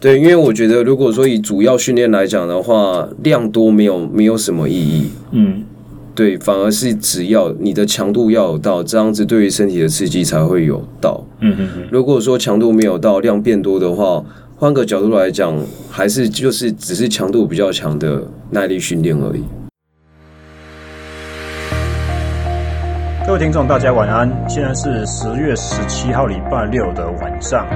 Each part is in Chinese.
对，因为我觉得如果说以主要训练来讲的话，量多没有没有什么意义。嗯，对，反而是只要你的强度要有到，这样子对于身体的刺激才会有到。嗯嗯嗯。如果说强度没有到，量变多的话，换个角度来讲，还是就是只是强度比较强的耐力训练而已。各位听众，大家晚安。现在是十月十七号礼拜六的晚上。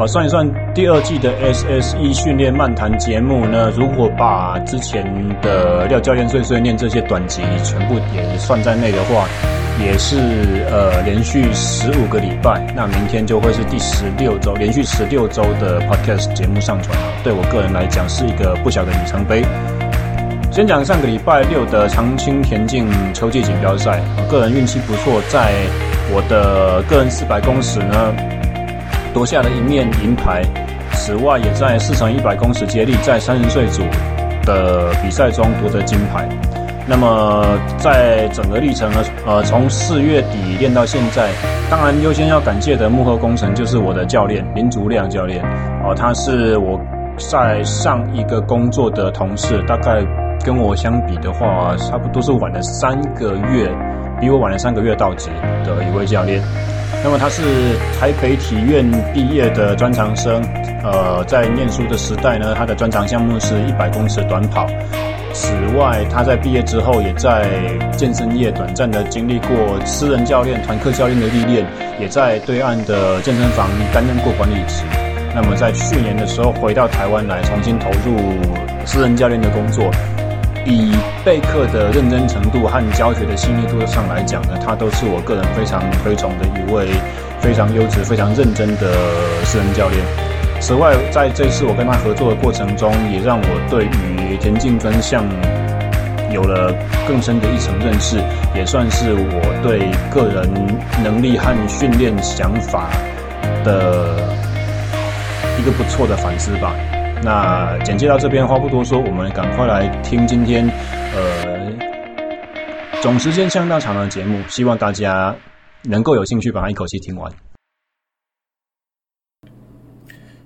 好算一算，第二季的 SSE 训练漫谈节目呢，如果把之前的廖教练碎碎念这些短集全部也算在内的话，也是呃连续十五个礼拜。那明天就会是第十六周，连续十六周的 Podcast 节目上传了。对我个人来讲，是一个不小的里程碑。先讲上个礼拜六的长青田径秋季锦标赛，我个人运气不错，在我的个人四百公尺呢夺下了一面银牌。此外，也在四乘一百公尺接力在三十岁组的比赛中夺得金牌。那么，在整个历程呢，呃，从四月底练到现在，当然优先要感谢的幕后功臣就是我的教练林竹亮教练哦，他是我在上一个工作的同事，大概。跟我相比的话，差不多是晚了三个月，比我晚了三个月到职的一位教练。那么他是台北体院毕业的专长生，呃，在念书的时代呢，他的专长项目是一百公尺短跑。此外，他在毕业之后，也在健身业短暂的经历过私人教练、团课教练的历练，也在对岸的健身房担任过管理职。那么在去年的时候，回到台湾来，重新投入私人教练的工作。以备课的认真程度和教学的细腻度上来讲呢，他都是我个人非常推崇的一位非常优质、非常认真的私人教练。此外，在这次我跟他合作的过程中，也让我对于田径专项有了更深的一层认识，也算是我对个人能力和训练想法的一个不错的反思吧。那简介到这边，话不多说，我们赶快来听今天，呃，总时间相当长的节目，希望大家能够有兴趣把它一口气听完。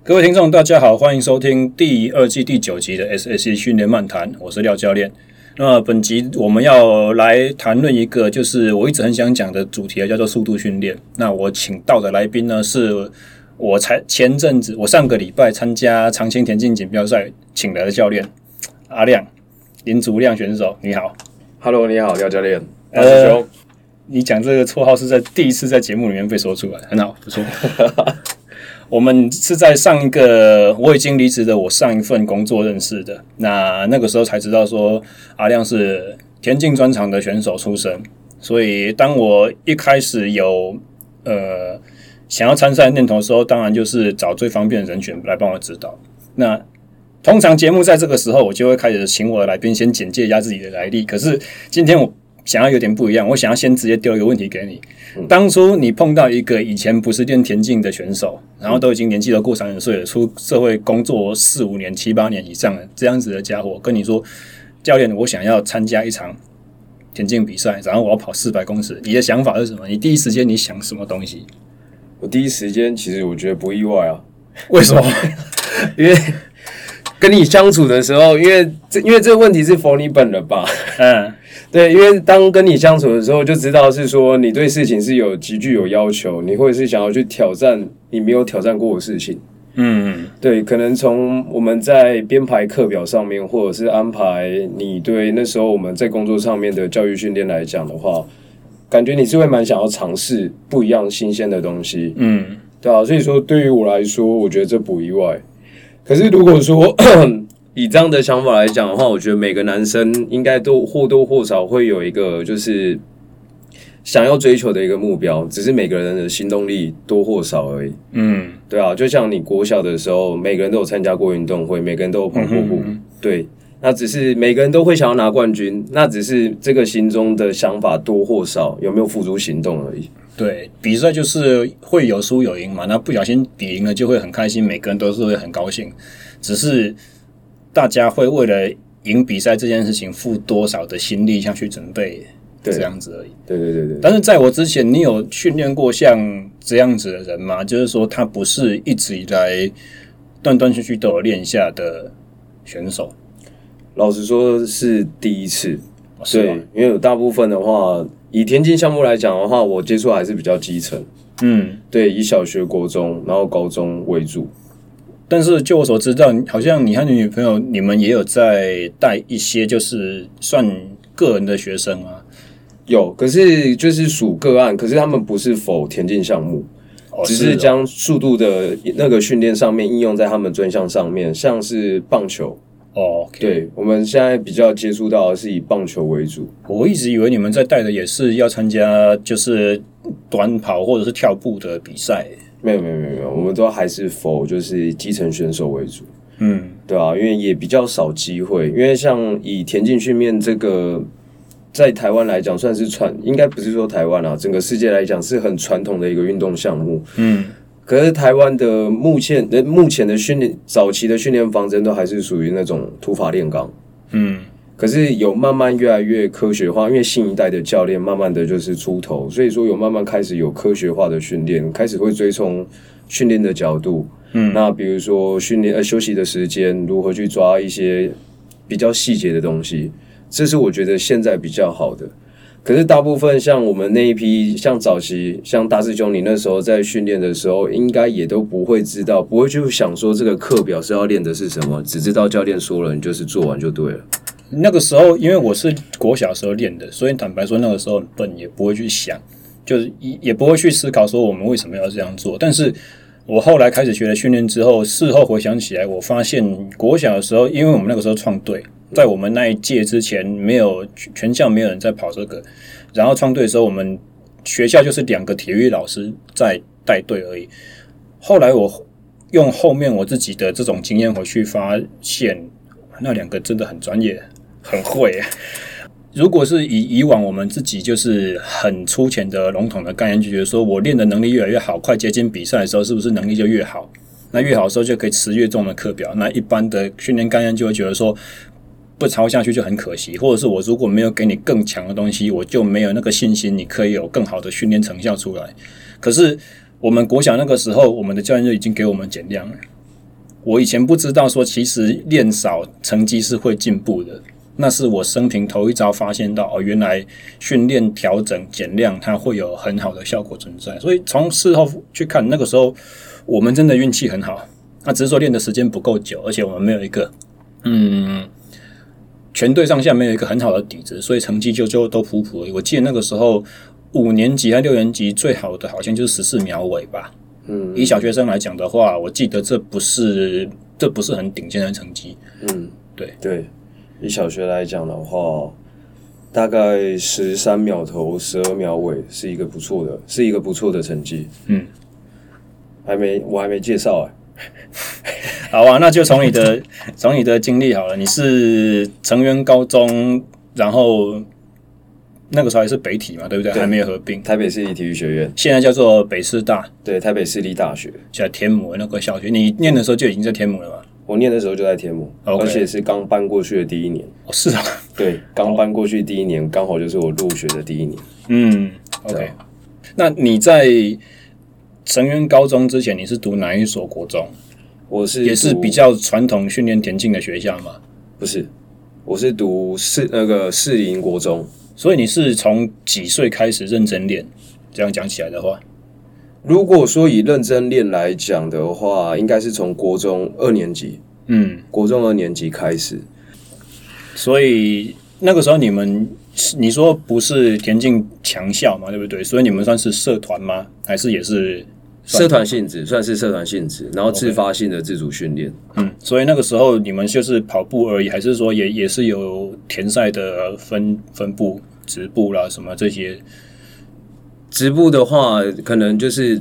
各位听众，大家好，欢迎收听第二季第九集的 SSE 训练漫谈，我是廖教练。那本集我们要来谈论一个，就是我一直很想讲的主题，叫做速度训练。那我请到的来宾呢是。我才前阵子，我上个礼拜参加长青田径锦标赛，请来的教练阿亮林竹亮选手，你好，Hello，你好，廖教练，呃，你讲这个绰号是在第一次在节目里面被说出来，很好，不错。我们是在上一个我已经离职的我上一份工作认识的，那那个时候才知道说阿亮是田径专长的选手出身，所以当我一开始有呃。想要参赛念头的时候，当然就是找最方便的人选来帮我指导。那通常节目在这个时候，我就会开始请我的来宾先简介一下自己的来历。可是今天我想要有点不一样，我想要先直接丢一个问题给你：当初你碰到一个以前不是练田径的选手，然后都已经年纪都过三十岁了，出社会工作四五年、七八年以上了这样子的家伙，跟你说，教练，我想要参加一场田径比赛，然后我要跑四百公尺，你的想法是什么？你第一时间你想什么东西？我第一时间其实我觉得不意外啊，为什么？因为跟你相处的时候，因为这因为这个问题是 for 你本了吧，嗯，对，因为当跟你相处的时候，就知道是说你对事情是有极具有要求，你会是想要去挑战你没有挑战过的事情，嗯，对，可能从我们在编排课表上面，或者是安排你对那时候我们在工作上面的教育训练来讲的话。感觉你是会蛮想要尝试不一样新鲜的东西，嗯，对啊，所以说对于我来说，我觉得这不意外。可是如果说 以这样的想法来讲的话，我觉得每个男生应该都或多或少会有一个就是想要追求的一个目标，只是每个人的行动力多或少而已。嗯，对啊，就像你国小的时候，每个人都有参加过运动会，每个人都有跑过步，嗯，对。那只是每个人都会想要拿冠军，那只是这个心中的想法多或少有没有付诸行动而已。对，比赛就是会有输有赢嘛，那不小心比赢了就会很开心，每个人都是会很高兴。只是大家会为了赢比赛这件事情付多少的心力下去准备，这样子而已。对对对对。但是在我之前，你有训练过像这样子的人吗？就是说他不是一直以来。断断续续都有练下的选手？老实说是第一次，对，因为有大部分的话，以田径项目来讲的话，我接触还是比较基层，嗯，对，以小学、国中，然后高中为主。但是就我所知道，好像你和你女朋友，你们也有在带一些，就是算个人的学生啊。有，可是就是属个案，可是他们不是否田径项目，哦、只是将速度的那个训练上面应用在他们专项上面，像是棒球。哦，okay、对，我们现在比较接触到的是以棒球为主。我一直以为你们在带的也是要参加，就是短跑或者是跳步的比赛。没有没有没有没有，我们都还是否就是基层选手为主，嗯，对啊，因为也比较少机会，因为像以田径训练这个，在台湾来讲算是传，应该不是说台湾啊，整个世界来讲是很传统的一个运动项目，嗯，可是台湾的目前的目前的训练早期的训练方针都还是属于那种土法炼钢，嗯。可是有慢慢越来越科学化，因为新一代的教练慢慢的就是出头，所以说有慢慢开始有科学化的训练，开始会追从训练的角度，嗯，那比如说训练呃休息的时间，如何去抓一些比较细节的东西，这是我觉得现在比较好的。可是大部分像我们那一批，像早期像大师兄，你那时候在训练的时候，应该也都不会知道，不会去想说这个课表是要练的是什么，只知道教练说了，你就是做完就对了。那个时候，因为我是国小时候练的，所以坦白说，那个时候很笨，也不会去想，就是也也不会去思考说我们为什么要这样做。但是我后来开始学了训练之后，事后回想起来，我发现国小的时候，因为我们那个时候创队，在我们那一届之前，没有全校没有人在跑这个，然后创队的时候，我们学校就是两个体育老师在带队而已。后来我用后面我自己的这种经验回去发现，那两个真的很专业。很会。如果是以以往我们自己就是很粗浅的笼统的概念，就觉得说我练的能力越来越好，快接近比赛的时候，是不是能力就越好？那越好的时候就可以持越重的课表。那一般的训练概念就会觉得说，不抄下去就很可惜，或者是我如果没有给你更强的东西，我就没有那个信心，你可以有更好的训练成效出来。可是我们国小那个时候，我们的教练就已经给我们减量了。我以前不知道说，其实练少成绩是会进步的。那是我生平头一遭发现到哦，原来训练调整减量，它会有很好的效果存在。所以从事后去看，那个时候我们真的运气很好。那只是说练的时间不够久，而且我们没有一个嗯，全队上下没有一个很好的底子，所以成绩就就都普普而已。我记得那个时候五年级和六年级最好的好像就是十四秒尾吧。嗯，以小学生来讲的话，我记得这不是这不是很顶尖的成绩。嗯，对对。以小学来讲的话，大概十三秒头，十二秒尾是一个不错的，是一个不错的成绩。嗯，还没，我还没介绍啊。好啊，那就从你的 从你的经历好了。你是成员高中，然后那个时候还是北体嘛，对不对？对，还没有合并。台北市立体育学院，现在叫做北师大。对，台北市立大学，在天母那个小学。你念的时候就已经在天母了吗？我念的时候就在天母.而且是刚搬过去的第一年。哦，是啊，对，刚搬过去第一年，刚好就是我入学的第一年。嗯，OK。那你在成员高中之前，你是读哪一所国中？我是也是比较传统训练田径的学校嘛？不是，我是读市那个士林国中。所以你是从几岁开始认真练？这样讲起来的话。如果说以认真练来讲的话，应该是从国中二年级，嗯，国中二年级开始。所以那个时候你们，你说不是田径强校嘛，对不对？所以你们算是社团吗？还是也是社团性质？算是社团性质，然后自发性的自主训练。嗯，所以那个时候你们就是跑步而已，还是说也也是有田赛的分分部、职部啦什么这些？直步的话，可能就是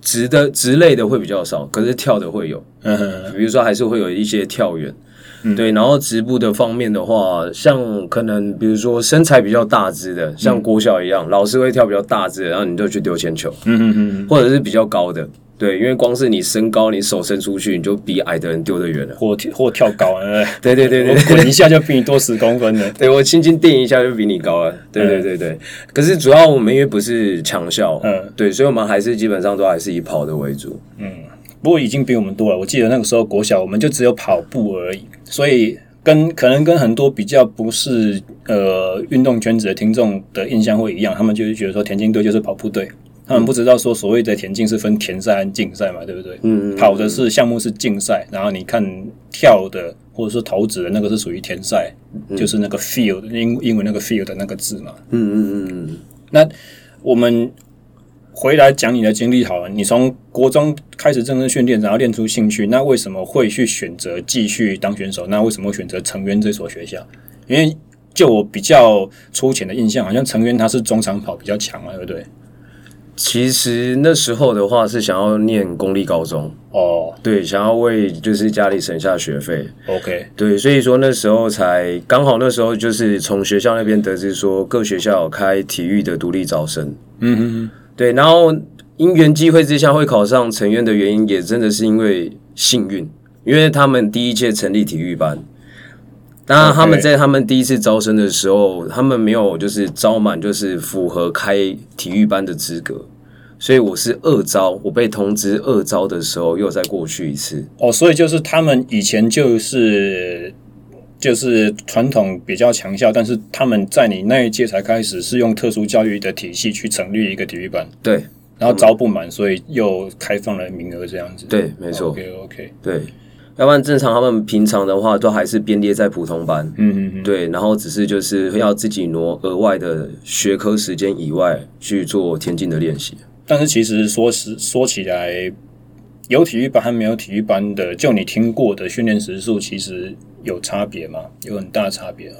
直的直类的会比较少，可是跳的会有。嗯哼，比如说还是会有一些跳远，嗯，对。然后直步的方面的话，像可能比如说身材比较大只的，像郭笑一样，嗯，老师会跳比较大只的，然后你就去丢铅球。嗯嗯嗯，或者是比较高的。对，因为光是你身高，你手伸出去，你就比矮的人丢得远了，或或跳高啊，对对 对对，滚一下就比你多十公分了。对，我轻轻垫一下就比你高了。对对对对，可是主要我们因为不是强校，嗯，对，所以我们还是基本上都还是以跑的为主。嗯，不过已经比我们多了。我记得那个时候国小我们就只有跑步而已，所以跟可能跟很多比较不是呃运动圈子的听众的印象会一样，他们就是觉得说田径队就是跑步队，他们不知道说所谓的田径是分田赛和竞赛嘛，对不对？嗯，嗯，嗯，跑的是项目是竞赛，然后你看跳的或者是投掷的那个是属于田赛，嗯，就是那个 field 英英文那个 field 的那个字嘛。嗯嗯嗯嗯，那我们。回来讲你的经历好了。你从国中开始正式训练，然后练出兴趣，那为什么会去选择继续当选手？那为什么会选择成渊这所学校？因为就我比较粗浅的印象，好像成渊他是中长跑比较强嘛，对不对？其实那时候的话是想要念公立高中哦，对，想要为就是家里省下学费。OK，对，所以说那时候才刚好那时候就是从学校那边得知说各学校有开体育的独立招生。嗯哼哼。对，然后因缘机会之下会考上成渊的原因，也真的是因为幸运，因为他们第一届成立体育班，当然他们在他们第一次招生的时候.他们没有就是招满，就是符合开体育班的资格，所以我是二招，我被通知二招的时候又再过去一次。哦，所以就是他们以前就是。就是传统比较强校，但是他们在你那一届才开始是用特殊教育的体系去成立一个体育班，对，然后招不满，所以又开放了名额这样子，对，没错，OK OK，对，要不然正常他们平常的话都还是编列在普通班，嗯嗯嗯，对，然后只是就是要自己挪额外的学科时间以外去做田径的练习，但是其实说实说起来，有体育班和没有体育班的，就你听过的训练时数，其实。有差别吗？有很大差别啊！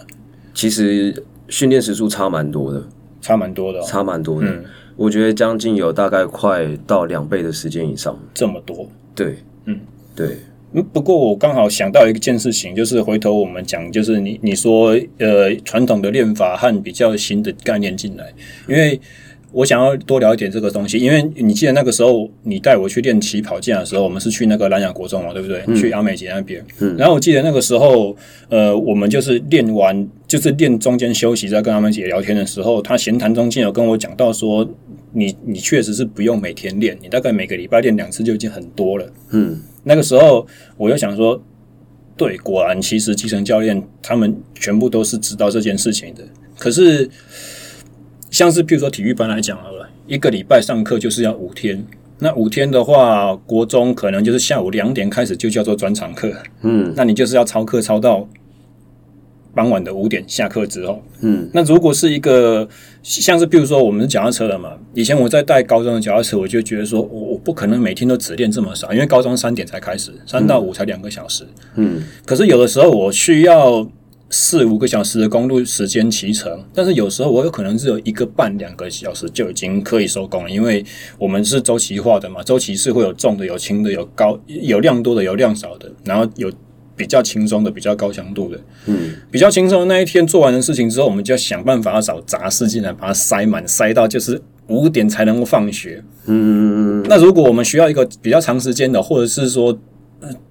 其实训练时数差蛮多的，差蛮多的，差蛮多的。嗯，我觉得将近有大概快到两倍的时间以上。这么多？对，嗯，对。嗯，不过我刚好想到一件事情，就是回头我们讲，就是你你说呃，传统的练法和比较新的概念进来，因为。我想要多聊一点这个东西，因为你记得那个时候你带我去练起跑架的时候，我们是去那个兰雅国中嘛，对不对？嗯、去阿美姐那边。嗯。然后我记得那个时候，呃，我们就是练完，就是练中间休息，在跟阿美姐聊天的时候，她闲谈中间有跟我讲到说，你你确实是不用每天练，你大概每个礼拜练两次就已经很多了。嗯。那个时候我就想说，对，果然其实基层教练他们全部都是知道这件事情的，可是。像是譬如说体育班来讲好了，一个礼拜上课就是要五天，那五天的话，国中可能就是下午两点开始就叫做专场课，嗯，那你就是要操课操到傍晚的五点下课之后，嗯，那如果是一个像是比如说我们是脚踏车的嘛，以前我在带高中的脚踏车，我就觉得说我我不可能每天都只练这么少，因为高中三点才开始，三到五才两个小时，嗯，可是有的时候我需要。四五个小时的公路时间骑乘，但是有时候我有可能只有一个半两个小时就已经可以收工了，因为我们是周期化的嘛，周期是会有重的、有轻的、有高、有量多的、有量少的，然后有比较轻松的、比较高强度的。嗯，比较轻松的那一天做完的事情之后，我们就要想办法要找杂事进来把它塞满，塞到就是五点才能够放学。嗯，那如果我们需要一个比较长时间的，或者是说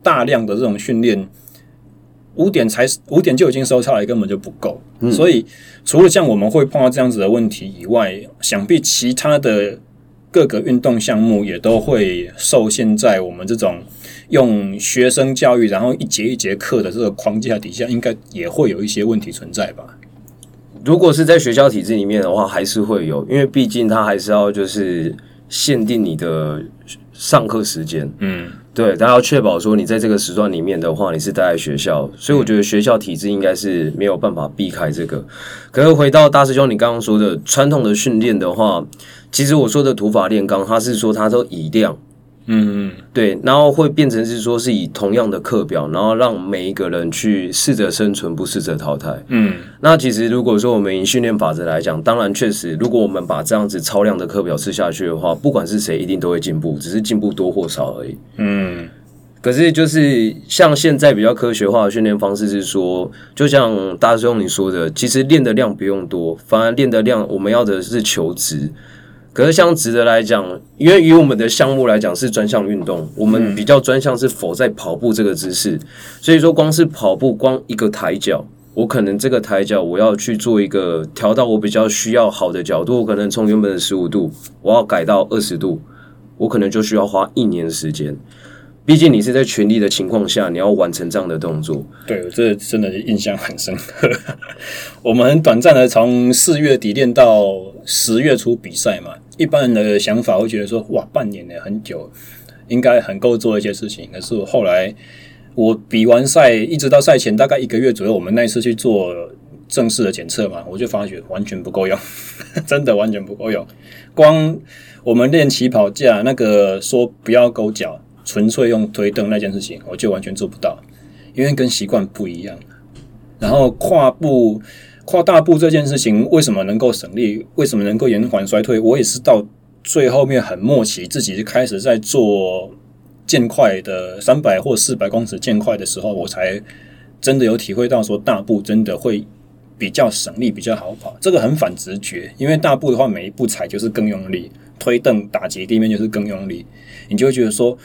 大量的这种训练。五点才五点就已经收操了，根本就不够。嗯、所以除了像我们会碰到这样子的问题以外，想必其他的各个运动项目也都会受限在我们这种用学生教育，然后一节一节课的这个框架底下，应该也会有一些问题存在吧？如果是在学校体制里面的话，还是会有，因为毕竟它还是要就是限定你的上课时间。嗯。对，大家要确保说你在这个时段里面的话，你是待在学校，所以我觉得学校体制应该是没有办法避开这个。可是回到大师兄你刚刚说的传统的训练的话，其实我说的土法炼钢，他是说他都以量。嗯嗯，对，然后会变成是说是以同样的课表，然后让每一个人去适者生存，不适者淘汰。嗯，那其实如果说我们以训练法则来讲，当然确实，如果我们把这样子超量的课表吃下去的话，不管是谁，一定都会进步，只是进步多或少而已。嗯，可是就是像现在比较科学化的训练方式是说，就像大师兄你说的，其实练的量不用多，反而练的量我们要的是求质。可是像值得来讲，因为以我们的项目来讲是专项运动，我们比较专项是否在跑步这个姿势，所以说光是跑步，光一个抬脚，我可能这个抬脚我要去做一个调到我比较需要好的角度，我可能从原本的十五度，我要改到二十度，我可能就需要花一年时间。毕竟你是在全力的情况下，你要完成这样的动作。对，这真的印象很深刻。我们很短暂的从四月底练到十月初比赛嘛，一般人的想法会觉得说，哇，半年呢很久，应该很够做一些事情。可是后来我比完赛，一直到赛前大概一个月左右，我们那一次去做正式的检测嘛，我就发觉完全不够用，真的完全不够用。光我们练起跑架那个说不要勾脚，纯粹用推蹬那件事情，我就完全做不到，因为跟习惯不一样。然后跨步、跨大步这件事情，为什么能够省力？为什么能够延缓衰退？我也是到最后面很末期，自己开始在做渐快的三百或四百公尺渐快的时候，我才真的有体会到说大步真的会比较省力，比较好跑。这个很反直觉，因为大步的话，每一步踩就是更用力，推蹬打击地面就是更用力，你就会觉得说。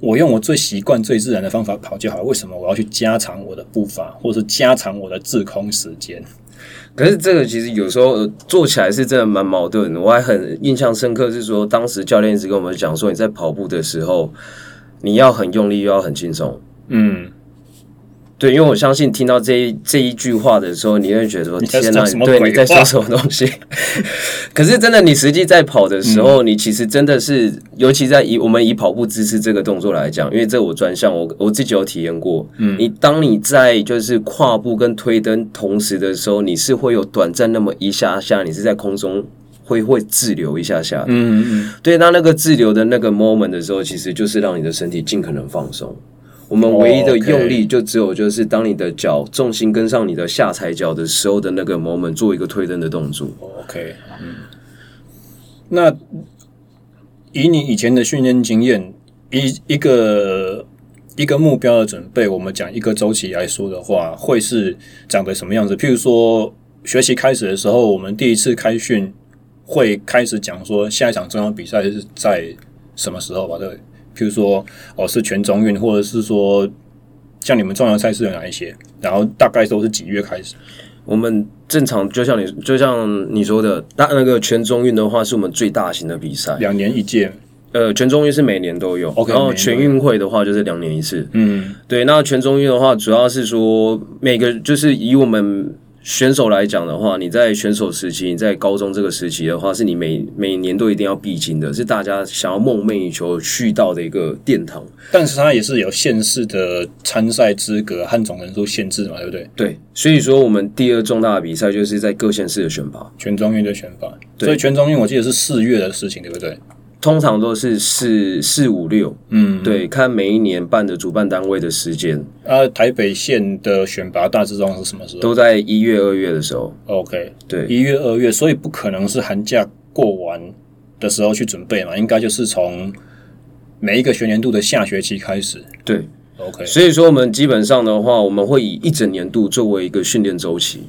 我用我最习惯、最自然的方法跑就好，为什么我要去加长我的步伐，或是加长我的滞空时间？可是这个其实有时候做起来是真的蛮矛盾的。我还很印象深刻，是说当时教练一直跟我们讲说，你在跑步的时候，你要很用力，又要很轻松。嗯。对，因为我相信听到这一这一句话的时候，你会觉得说：“天哪，对，你在说什么东西？” 可是真的，你实际在跑的时候，嗯、你其实真的是，尤其在以我们以跑步姿势这个动作来讲，因为这我专项，我我自己有体验过。嗯，你当你在就是跨步跟推蹬同时的时候，你是会有短暂那么一下下，你是在空中会会滞留一下下。嗯嗯嗯，对，那那个滞留的那个 moment 的时候，其实就是让你的身体尽可能放松。我们唯一的用力就只有就是当你的脚重心跟上你的下踩脚的时候的那个 moment 做一个推蹬的动作。OK，嗯，那以你以前的训练经验，一一个一个目标的准备，我们讲一个周期来说的话，会是长得什么样子？譬如说学习开始的时候，我们第一次开训会开始讲说下一场重要比赛是在什么时候吧？对。譬如说，哦，是全中运，或者是说，像你们重要赛事有哪一些？然后大概都是几月开始？我们正常就像你就像你说的，大那个全中运的话，是我们最大型的比赛，两年一届。呃，全中运是每年都有，okay, 然后全运会的话就是两年一次。嗯，对。那全中运的话，主要是说每个就是以我们。选手来讲的话，你在选手时期，你在高中这个时期的话，是你每每年都一定要必经的，是大家想要梦寐以求去到的一个殿堂。但是它也是有县市的参赛资格和总人数限制嘛，对不对？对，所以说我们第二重大的比赛就是在各县市的选拔，全中运的选拔。所以全中运我记得是四月的事情，对不对？通常都是四四五六，嗯，对，看每一年办的主办单位的时间。啊，台北县的选拔大致上是什么时候？都在一月、二月的时候。OK，对，一月、二月，所以不可能是寒假过完的时候去准备嘛，应该就是从每一个学年度的下学期开始。对，OK，所以说我们基本上的话，我们会以一整年度作为一个训练周期。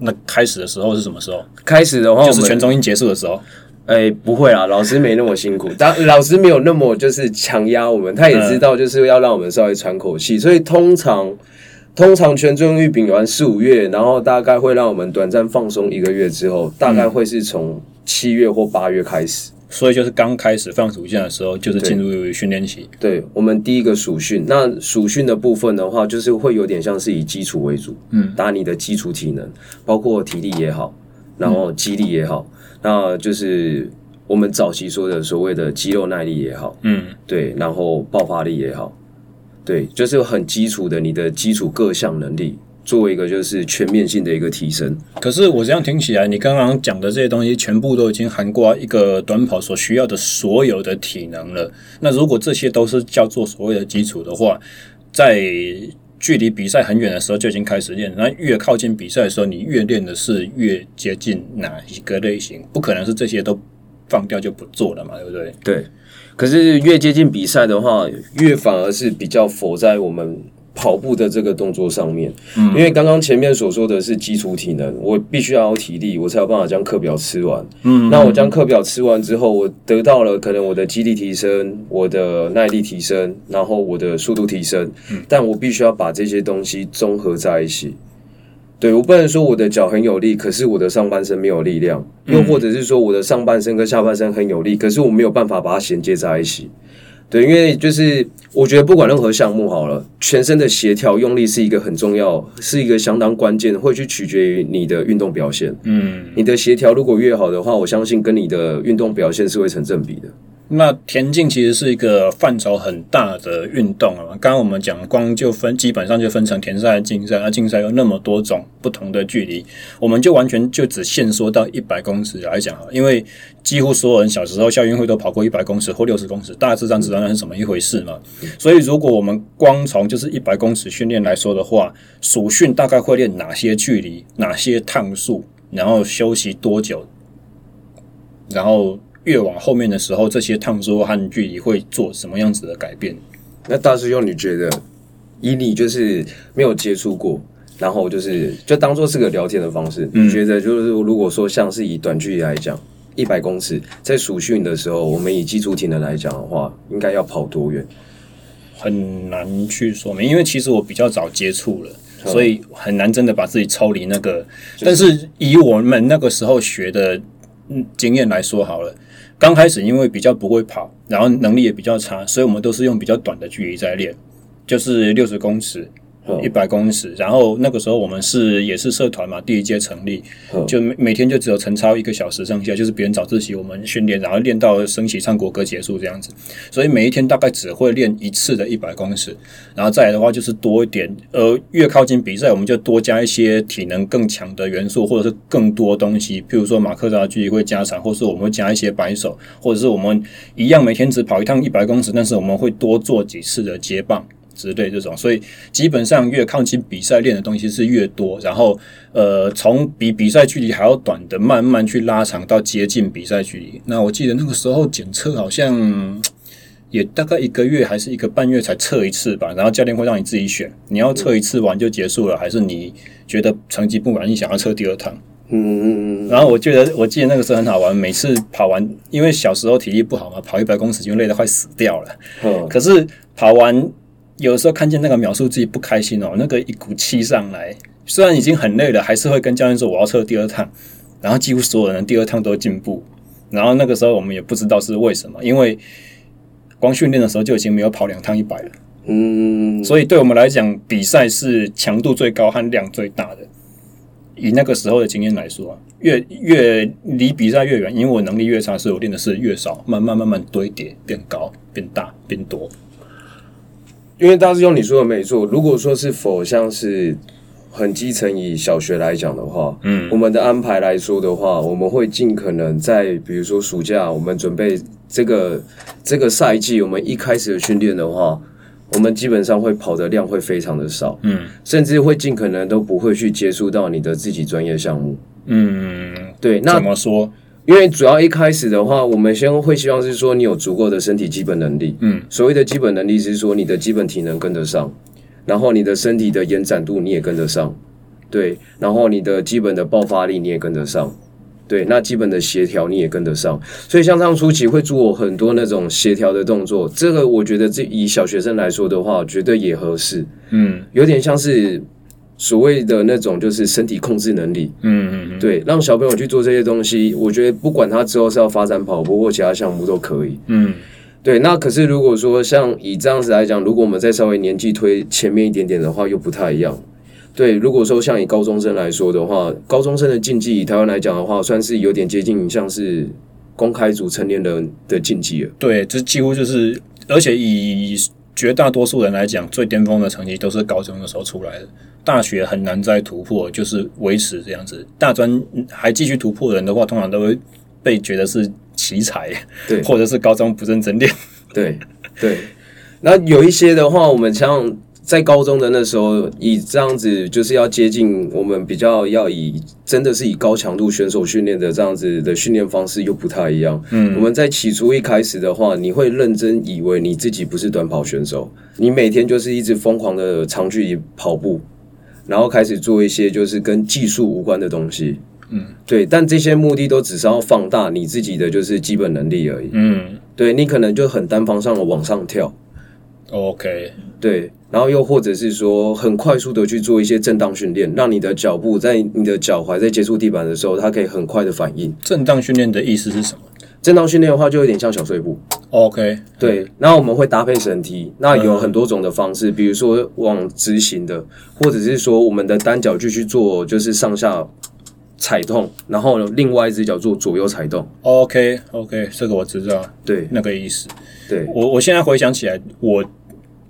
那开始的时候是什么时候？开始的话，就是全中运结束的时候。哎、欸，不会啦，老师没那么辛苦，当老师没有那么就是强压我们，他也知道就是要让我们稍微喘口气，所以通常通常全中玉饼完四五月，然后大概会让我们短暂放松一个月之后，大概会是从七月或八月开始，所以就是刚开始放暑假的时候，就是进入训练期。对，对我们第一个暑训，那暑训的部分的话，就是会有点像是以基础为主，嗯，打你的基础体能，包括体力也好，然后肌力也好。那就是我们早期说的所谓的肌肉耐力也好，嗯，对，然后爆发力也好，对，就是很基础的你的基础各项能力，作为一个就是全面性的一个提升。可是我这样听起来，你刚刚讲的这些东西，全部都已经涵盖一个短跑所需要的所有的体能了。那如果这些都是叫做所谓的基础的话，在距离比赛很远的时候就已经开始练，那越靠近比赛的时候，你越练的是越接近哪一个类型？不可能是这些都放掉就不做了嘛，对不对？对。可是越接近比赛的话，越反而是比较佛在我们。跑步的这个动作上面，嗯，因为刚刚前面所说的是基础体能，我必须要有体力，我才有办法将课表吃完。嗯，那我将课表吃完之后，我得到了可能我的肌力提升，我的耐力提升，然后我的速度提升。嗯，但我必须要把这些东西综合在一起。对，我不能说我的脚很有力，可是我的上半身没有力量，又或者是说我的上半身跟下半身很有力，可是我没有办法把它衔接在一起。对，因为就是我觉得不管任何项目好了，全身的协调用力是一个很重要，是一个相当关键，会去取决于你的运动表现。嗯，你的协调如果越好的话，我相信跟你的运动表现是会成正比的。那田径其实是一个范畴很大的运动啊。刚刚我们讲光就分，基本上就分成田赛、径赛。那径赛有那么多种不同的距离，我们就完全就只限缩到一百公尺来讲，因为几乎所有人小时候校运会都跑过一百公尺或六十公尺，大致上知道那是怎么一回事嘛。所以如果我们光从就是一百公尺训练来说的话，暑训大概会练哪些距离、哪些趟数，然后休息多久，然后。越往后面的时候，这些趟数和距离会做什么样子的改变？那大师兄，你觉得以你就是没有接触过，然后就是就当做是个聊天的方式，嗯、你觉得就是如果说像是以短距离来讲，一百公尺在暑训的时候，我们以基础体能来讲的话，应该要跑多远？很难去说明，因为其实我比较早接触了，嗯、所以很难真的把自己抽离那个。但是以我们那个时候学的经验来说，好了。刚开始因为比较不会跑，然后能力也比较差，所以我们都是用比较短的距离在练，就是六十公尺。一百公尺，然后那个时候我们是也是社团嘛，第一届成立，就每每天就只有晨操一个小时上下，就是别人早自习我们训练，然后练到升旗唱国歌结束这样子，所以每一天大概只会练一次的一百公尺，然后再来的话就是多一点，呃，越靠近比赛我们就多加一些体能更强的元素，或者是更多东西，譬如说马克扎距离会加长，或是我们会加一些摆手，或者是我们一样每天只跑一趟一百公尺，但是我们会多做几次的接棒。之类这种，所以基本上越靠近比赛练的东西是越多，然后呃，从比比赛距离还要短的慢慢去拉长到接近比赛距离。那我记得那个时候检测好像也大概一个月还是一个半月才测一次吧，然后教练会让你自己选，你要测一次完就结束了，还是你觉得成绩不满意想要测第二趟？嗯嗯嗯。然后我觉得我记得那个时候很好玩，每次跑完，因为小时候体力不好嘛，跑一百公尺就累得快死掉了。嗯。可是跑完。有时候看见那个秒数自己不开心哦，那个一股气上来，虽然已经很累了，还是会跟教练说我要测第二趟，然后几乎所有人第二趟都进步，然后那个时候我们也不知道是为什么，因为光训练的时候就已经没有跑两趟一百了，嗯，所以对我们来讲，比赛是强度最高和量最大的。以那个时候的经验来说，越越离比赛越远，因为我能力越差，所以我练的是越少，慢慢慢慢堆叠，变高、变大、变多。因为大师兄你说的没错，如果说是否像是很基层，以小学来讲的话，嗯，我们的安排来说的话，我们会尽可能在比如说暑假，我们准备这个这个赛季，我们一开始的训练的话，我们基本上会跑的量会非常的少，嗯，甚至会尽可能都不会去接触到你的自己专业项目，嗯，对，那怎么说？因为主要一开始的话，我们先会希望是说你有足够的身体基本能力。嗯，所谓的基本能力是说你的基本体能跟得上，然后你的身体的延展度你也跟得上，对，然后你的基本的爆发力你也跟得上，对，那基本的协调你也跟得上。所以像上初期会做很多那种协调的动作，这个我觉得这以小学生来说的话，绝对也合适。嗯，有点像是。所谓的那种就是身体控制能力，嗯嗯嗯，对，让小朋友去做这些东西，我觉得不管他之后是要发展跑步或其他项目都可以，嗯，对。那可是如果说像以这样子来讲，如果我们再稍微年纪推前面一点点的话，又不太一样。对，如果说像以高中生来说的话，高中生的竞技以台湾来讲的话，算是有点接近像是公开组成年人的竞技了。对，这几乎就是，而且以绝大多数人来讲，最巅峰的成绩都是高中的时候出来的。大学很难再突破，就是维持这样子。大专还继续突破的人的话，通常都会被觉得是奇才，对，或者是高中不认真练，对对。那有一些的话，我们像在高中的那时候，以这样子就是要接近我们比较要以真的是以高强度选手训练的这样子的训练方式又不太一样。嗯，我们在起初一开始的话，你会认真以为你自己不是短跑选手，你每天就是一直疯狂的长距离跑步。然后开始做一些就是跟技术无关的东西，嗯，对，但这些目的都只是要放大你自己的就是基本能力而已，嗯，对，你可能就很单方向的往上跳，OK，对，然后又或者是说很快速的去做一些震荡训练，让你的脚步在你的脚踝在接触地板的时候，它可以很快的反应。震荡训练的意思是什么？震荡训练的话，就有点像小碎步。OK，对。然后我们会搭配绳梯，那有很多种的方式，比如说往直行的，或者是说我们的单脚继续做，就是上下踩动，然后另外一只脚做左右踩动。OK，OK，这个我知道，对，那个意思。对，我我现在回想起来，我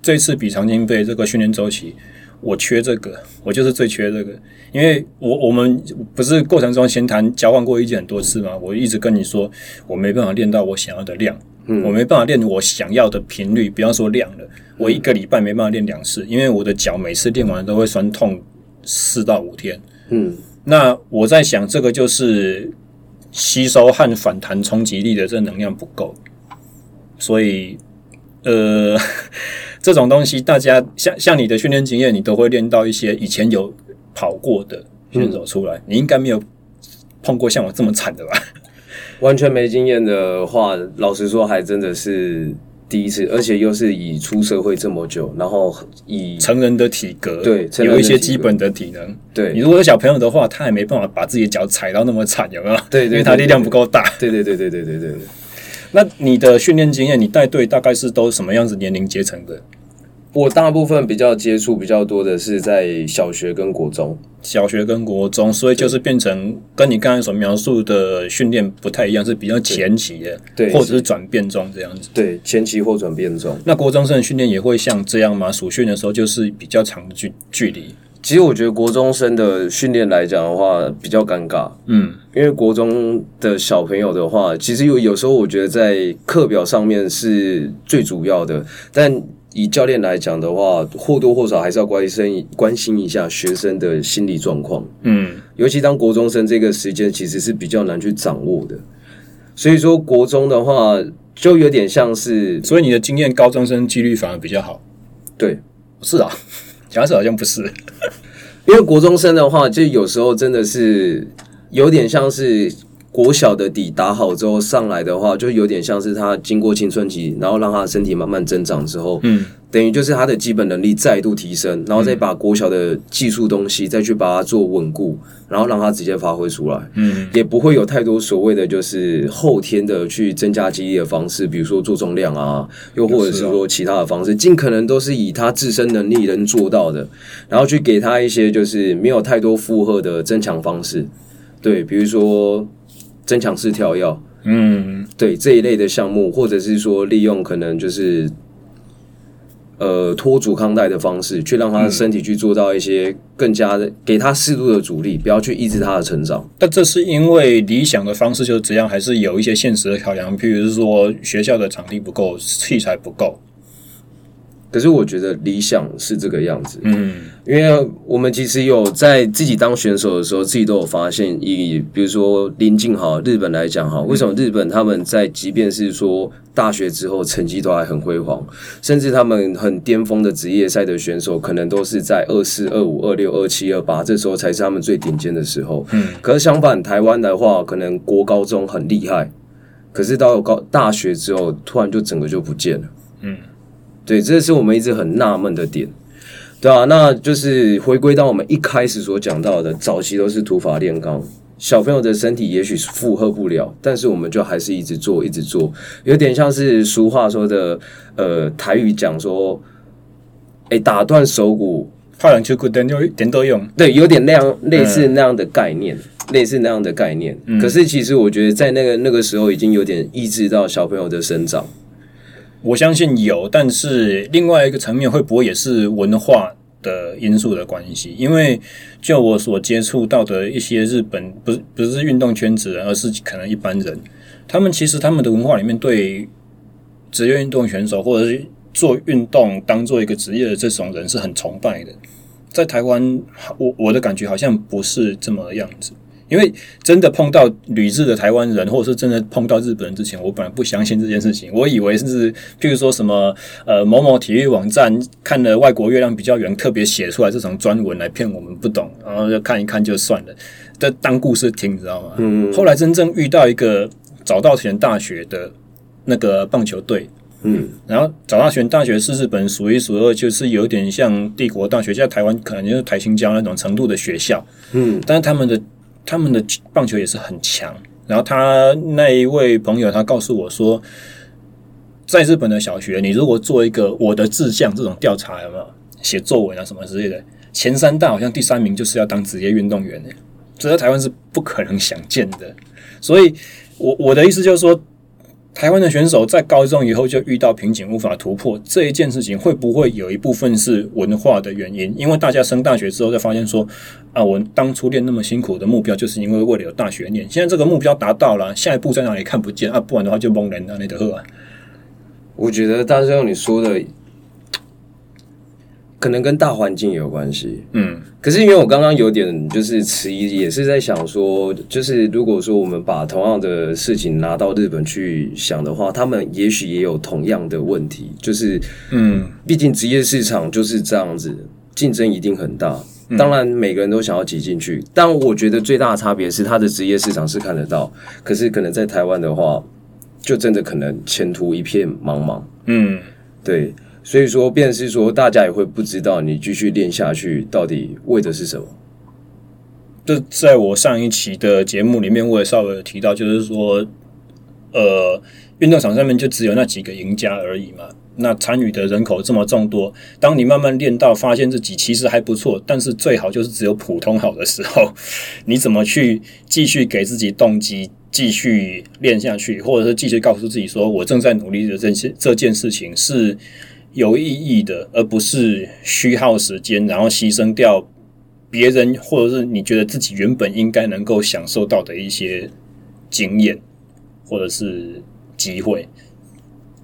这次比常经杯这个训练周期。我缺这个，我就是最缺这个，因为我我们不是过程中闲谈交换过意见很多次吗？我一直跟你说，我没办法练到我想要的量，嗯，我没办法练我想要的频率，不要说量了，我一个礼拜没办法练两次，因为我的脚每次练完都会酸痛四到五天，嗯，那我在想，这个就是吸收和反弹冲击力的这能量不够，所以，呃。这种东西，大家像像你的训练经验，你都会练到一些以前有跑过的选手出来。嗯、你应该没有碰过像我这么惨的吧？完全没经验的话，老实说，还真的是第一次，而且又是以出社会这么久，然后以成人的体格，对，有一些基本的体能。对，你如果有小朋友的话，他也没办法把自己的脚踩到那么惨，有没有？对，因为他力量不够大。对对对对对对对，对。那你的训练经验，你带队大概是都什么样子年龄阶层的？我大部分比较接触比较多的是在小学跟国中，小学跟国中，所以就是变成跟你刚才所描述的训练不太一样，是比较前期的，对，或者是转变中这样子，对，前期或转变中。那国中生的训练也会像这样吗？暑训的时候就是比较长的距距离。其实我觉得国中生的训练来讲的话比较尴尬，嗯，因为国中的小朋友的话，其实有有时候我觉得在课表上面是最主要的，但。以教练来讲的话，或多或少还是要关心关心一下学生的心理状况。嗯，尤其当国中生这个时间其实是比较难去掌握的，所以说国中的话就有点像是，所以你的经验，高中生几率反而比较好。对，是啊，假设好像不是，因为国中生的话，就有时候真的是有点像是。国小的底打好之后上来的话，就有点像是他经过青春期，然后让他的身体慢慢增长之后，嗯，等于就是他的基本能力再度提升，然后再把国小的技术东西再去把它做稳固，然后让他直接发挥出来，嗯，也不会有太多所谓的就是后天的去增加肌力的方式，比如说做重量啊，又或者是说其他的方式，尽可能都是以他自身能力能做到的，然后去给他一些就是没有太多负荷的增强方式，对，比如说。增强式跳跃，嗯，对这一类的项目，或者是说利用可能就是呃拖阻抗带的方式，去让他的身体去做到一些更加的给他适度的阻力，不要去抑制他的成长。但这是因为理想的方式就是这样，还是有一些现实的考量？譬如说学校的场地不够，器材不够。可是我觉得理想是这个样子，嗯，因为我们其实有在自己当选手的时候，自己都有发现，以比如说临近哈日本来讲哈，为什么日本他们在即便是说大学之后成绩都还很辉煌，甚至他们很巅峰的职业赛的选手，可能都是在二四、二五、二六、二七、二八，这时候才是他们最顶尖的时候。嗯，可是相反，台湾的话，可能国高中很厉害，可是到高大学之后，突然就整个就不见了。嗯。对，这是我们一直很纳闷的点，对啊，那就是回归到我们一开始所讲到的，早期都是土法炼钢，小朋友的身体也许是负荷不了，但是我们就还是一直做，一直做，有点像是俗话说的，呃，台语讲说，哎，打断手骨，怕人去骨点就点都用，对，有点那样类似那样的概念，嗯、类似那样的概念。嗯、可是其实我觉得在那个那个时候已经有点抑制到小朋友的生长。我相信有，但是另外一个层面会不会也是文化的因素的关系？因为就我所接触到的一些日本，不是不是运动圈子人，而是可能一般人，他们其实他们的文化里面对职业运动选手或者是做运动当做一个职业的这种人是很崇拜的。在台湾，我我的感觉好像不是这么样子。因为真的碰到旅日的台湾人，或者是真的碰到日本人之前，我本来不相信这件事情。我以为是，譬如说什么呃某某体育网站看了外国月亮比较圆，特别写出来这种专文来骗我们不懂，然后就看一看就算了，这当故事听，你知道吗？嗯。后来真正遇到一个早稻田大学的那个棒球队，嗯，然后早稻田大学是日本数一数二，就是有点像帝国大学，在台湾可能就是台新交那种程度的学校，嗯，但是他们的。他们的棒球也是很强，然后他那一位朋友，他告诉我说，在日本的小学，你如果做一个我的志向这种调查，有没有写作文啊什么之类的，前三大好像第三名就是要当职业运动员诶，这在台湾是不可能想见的。所以我我的意思就是说。台湾的选手在高中以后就遇到瓶颈，无法突破这一件事情，会不会有一部分是文化的原因？因为大家升大学之后，就发现说，啊，我当初练那么辛苦的目标，就是因为为了有大学念。现在这个目标达到了，下一步在哪里看不见啊？不然的话就蒙人啊，那的喝啊。我觉得大家你说的。可能跟大环境有关系，嗯，可是因为我刚刚有点就是迟疑，也是在想说，就是如果说我们把同样的事情拿到日本去想的话，他们也许也有同样的问题，就是，嗯，毕竟职业市场就是这样子，竞争一定很大，当然每个人都想要挤进去，但我觉得最大的差别是他的职业市场是看得到，可是可能在台湾的话，就真的可能前途一片茫茫，嗯，对。所以说，便是说，大家也会不知道你继续练下去到底为的是什么。这在我上一期的节目里面，我也稍微有提到，就是说，呃，运动场上面就只有那几个赢家而已嘛。那参与的人口这么众多，当你慢慢练到发现自己其实还不错，但是最好就是只有普通好的时候，你怎么去继续给自己动机，继续练下去，或者是继续告诉自己说，我正在努力的这些这件事情是。有意义的，而不是虚耗时间，然后牺牲掉别人或者是你觉得自己原本应该能够享受到的一些经验或者是机会。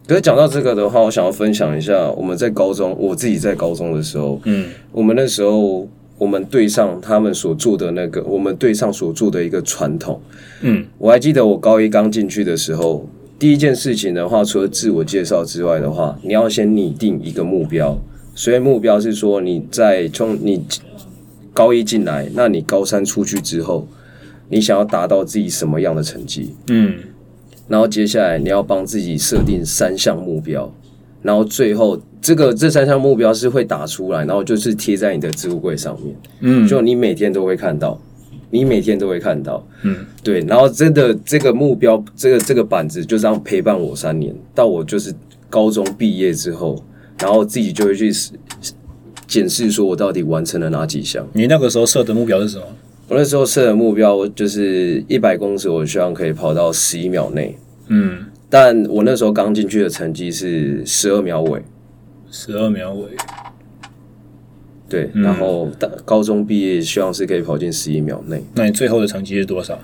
可是讲到这个的话，我想要分享一下我们在高中，我自己在高中的时候，嗯，我们那时候我们对上他们所做的那个，我们对上所做的一个传统，嗯，我还记得我高一刚进去的时候。第一件事情的话，除了自我介绍之外的话，你要先拟定一个目标。所以目标是说，你在从你高一进来，那你高三出去之后，你想要达到自己什么样的成绩？嗯。然后接下来你要帮自己设定三项目标，然后最后这个这三项目标是会打出来，然后就是贴在你的置物柜上面。嗯。就你每天都会看到。你每天都会看到，嗯，对，然后真的这个目标，这个这个板子就这样陪伴我三年，到我就是高中毕业之后，然后自己就会去检视，说我到底完成了哪几项。你那个时候设的目标是什么？我那时候设的目标就是一百公尺，我希望可以跑到十一秒内，嗯，但我那时候刚进去的成绩是十二秒尾，十二秒尾。对，然后大高中毕业，希望是可以跑进十一秒内。那你最后的成绩是多少？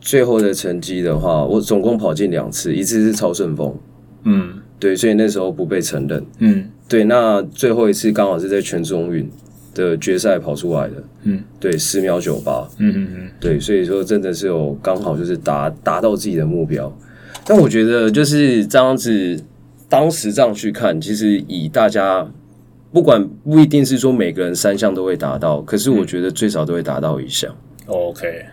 最后的成绩的话，我总共跑进两次，一次是超顺风。嗯，对，所以那时候不被承认。嗯，对，那最后一次刚好是在全中运的决赛跑出来的。嗯，对，十秒九八。嗯嗯嗯，对，所以说真的是有刚好就是达达到自己的目标。但我觉得就是这样子，当时这样去看，其实以大家。不管不一定是说每个人三项都会达到，可是我觉得最少都会达到一项。OK，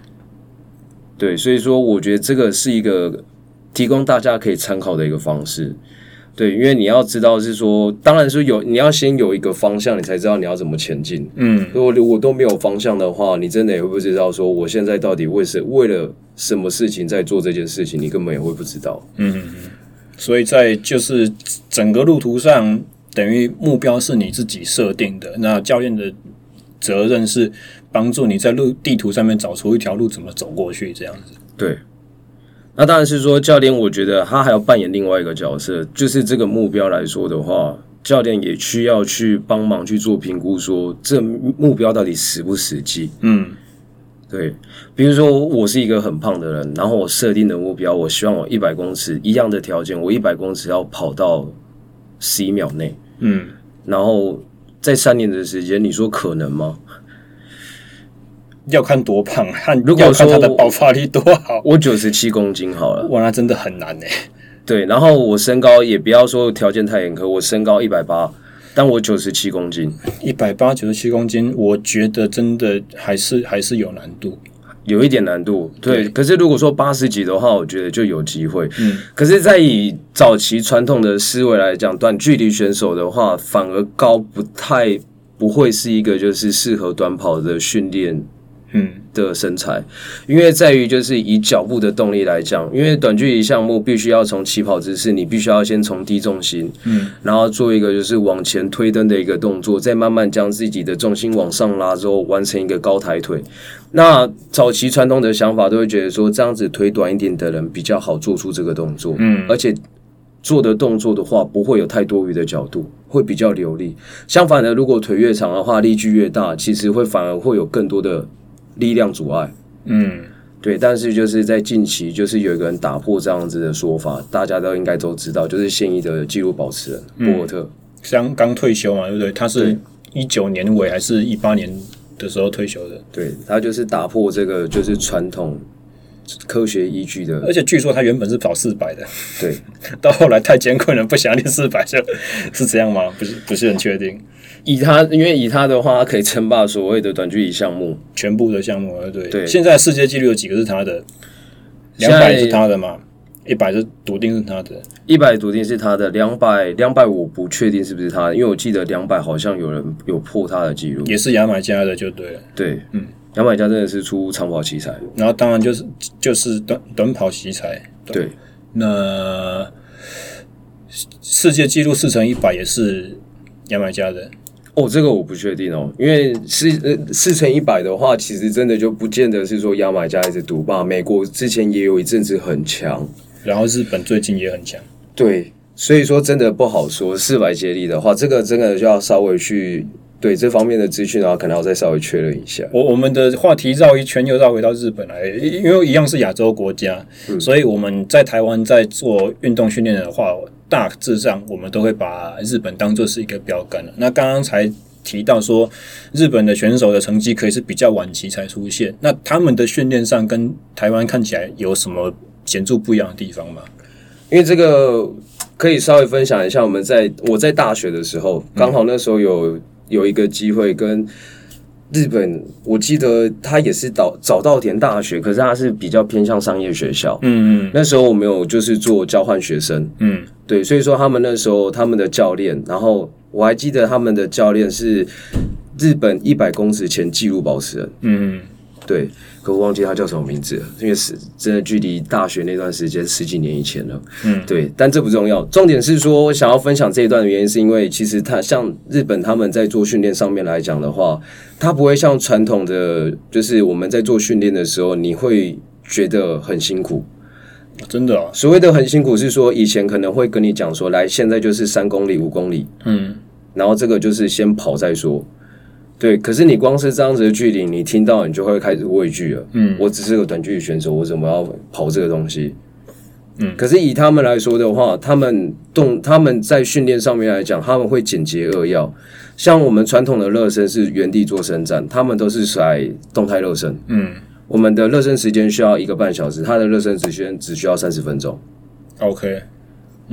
对，所以说我觉得这个是一个提供大家可以参考的一个方式。对，因为你要知道是说，当然是有你要先有一个方向，你才知道你要怎么前进。嗯，如果我都没有方向的话，你真的也会不知道说我现在到底为什为了什么事情在做这件事情，你根本也会不知道。嗯嗯嗯，所以在就是整个路途上。等于目标是你自己设定的，那教练的责任是帮助你在路地图上面找出一条路怎么走过去，这样子。对，那当然是说教练，我觉得他还要扮演另外一个角色，就是这个目标来说的话，教练也需要去帮忙去做评估，说这目标到底实不实际。嗯，对，比如说我是一个很胖的人，然后我设定的目标，我希望我一百公尺一样的条件，我一百公尺要跑到十一秒内。嗯，然后在三年的时间，你说可能吗？要看多胖，看 如果说他的爆发力多好。我九十七公斤好了，哇，那真的很难呢。对，然后我身高也不要说条件太严苛，我身高一百八，但我九十七公斤，一百八九十七公斤，我觉得真的还是还是有难度。有一点难度，对。可是如果说八十几的话，我觉得就有机会。嗯。可是，在以早期传统的思维来讲，短距离选手的话，反而高不太不会是一个就是适合短跑的训练嗯的身材，因为在于就是以脚步的动力来讲，因为短距离项目必须要从起跑姿势，你必须要先从低重心，嗯，然后做一个就是往前推蹬的一个动作，再慢慢将自己的重心往上拉之后，完成一个高抬腿。那早期传统的想法都会觉得说，这样子腿短一点的人比较好做出这个动作，嗯，而且做的动作的话不会有太多余的角度，会比较流利。相反的，如果腿越长的话，力距越大，其实会反而会有更多的。力量阻碍，嗯，对，但是就是在近期，就是有一个人打破这样子的说法，大家都应该都知道，就是现役的纪录保持人、嗯、博尔特，刚刚退休嘛，对不对？他是一九年尾还是一八年的时候退休的？对，他就是打破这个就是传统科学依据的，而且据说他原本是跑四百的，对，到后来太艰困了，不想练四百，就是这样吗？不是，不是很确定。以他，因为以他的话，他可以称霸所谓的短距离项目全部的项目，对对。现在世界纪录有几个是他的？两百是他的吗？一百是笃定是他的，一百笃定是他的，两百两百我不确定是不是他的，因为我记得两百好像有人有破他的记录，也是牙买加的，就对了。对，嗯，牙买加真的是出长跑奇才，然后当然就是就是短短跑奇才。对，那世界纪录四乘一百也是牙买加的。哦，这个我不确定哦，因为四呃四乘一百的话，其实真的就不见得是说牙买加一直独霸，美国之前也有一阵子很强，然后日本最近也很强，对，所以说真的不好说。四百接力的话，这个真的就要稍微去对这方面的资讯的话，可能要再稍微确认一下。我我们的话题绕一圈又绕回到日本来，因为一样是亚洲国家，嗯，所以我们在台湾在做运动训练的话。大致上，我们都会把日本当做是一个标杆了。那刚刚才提到说，日本的选手的成绩可以是比较晚期才出现。那他们的训练上跟台湾看起来有什么显著不一样的地方吗？因为这个可以稍微分享一下。我们在我在大学的时候，刚好那时候有有一个机会跟。日本，我记得他也是早早稻田大学，可是他是比较偏向商业学校。嗯嗯，那时候我没有就是做交换学生。嗯，对，所以说他们那时候他们的教练，然后我还记得他们的教练是日本一百公尺前纪录保持人。嗯。对，可我忘记他叫什么名字了，因为是真的距离大学那段时间十几年以前了。嗯，对，但这不重要，重点是说我想要分享这一段的原因，是因为其实他像日本他们在做训练上面来讲的话，他不会像传统的，就是我们在做训练的时候，你会觉得很辛苦。真的啊，所谓的很辛苦是说以前可能会跟你讲说，来，现在就是三公里、五公里，嗯，然后这个就是先跑再说。对，可是你光是这样子的距离，你听到你就会开始畏惧了。嗯，我只是个短距离选手，我怎么要跑这个东西？嗯，可是以他们来说的话，他们动他们在训练上面来讲，他们会简洁扼要。像我们传统的热身是原地做伸展，他们都是甩动态热身。嗯，我们的热身时间需要一个半小时，他的热身时间只需要三十分钟。OK。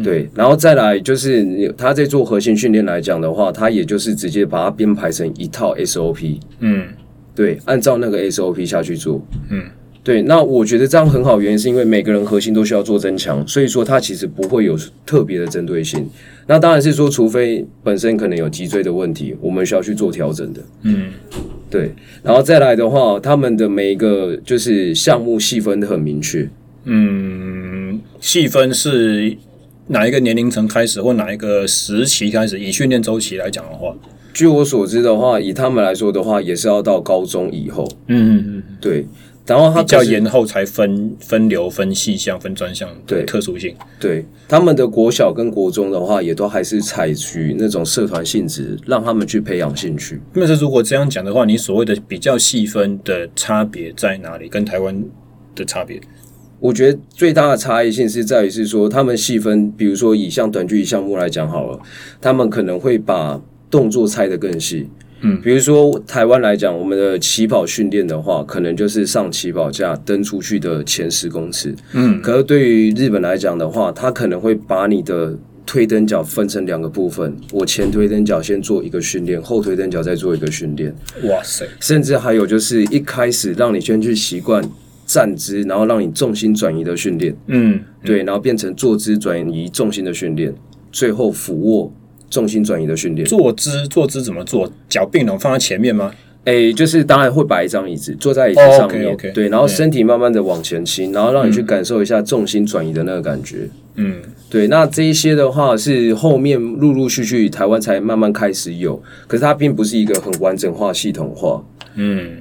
对，然后再来就是你他在做核心训练来讲的话，他也就是直接把它编排成一套 SOP，嗯，对，按照那个 SOP 下去做，嗯，对。那我觉得这样很好，原因是因为每个人核心都需要做增强，所以说它其实不会有特别的针对性。那当然是说，除非本身可能有脊椎的问题，我们需要去做调整的，嗯，对。然后再来的话，他们的每一个就是项目细分的很明确，嗯，细分是。哪一个年龄层开始，或哪一个时期开始？以训练周期来讲的话，据我所知的话，以他们来说的话，也是要到高中以后。嗯嗯嗯，对。然后他比较延后才分分流、分细项、分专项，对特殊性。对他们的国小跟国中的话，也都还是采取那种社团性质，让他们去培养兴趣。但是如果这样讲的话，你所谓的比较细分的差别在哪里？跟台湾的差别？我觉得最大的差异性是在于是说，他们细分，比如说以像短距离项目来讲好了，他们可能会把动作拆得更细。嗯，比如说台湾来讲，我们的起跑训练的话，可能就是上起跑架蹬出去的前十公尺。嗯，可是对于日本来讲的话，他可能会把你的推蹬脚分成两个部分，我前推蹬脚先做一个训练，后推蹬脚再做一个训练。哇塞！甚至还有就是一开始让你先去习惯。站姿，然后让你重心转移的训练，嗯，对，然后变成坐姿转移重心的训练，最后俯卧重心转移的训练。坐姿，坐姿怎么做？脚并拢放在前面吗？哎、欸，就是当然会摆一张椅子，坐在椅子上面，oh, okay, okay, 对，然后身体慢慢的往前倾，然后让你去感受一下重心转移的那个感觉。嗯，对，那这一些的话是后面陆陆续续台湾才慢慢开始有，可是它并不是一个很完整化、系统化。嗯，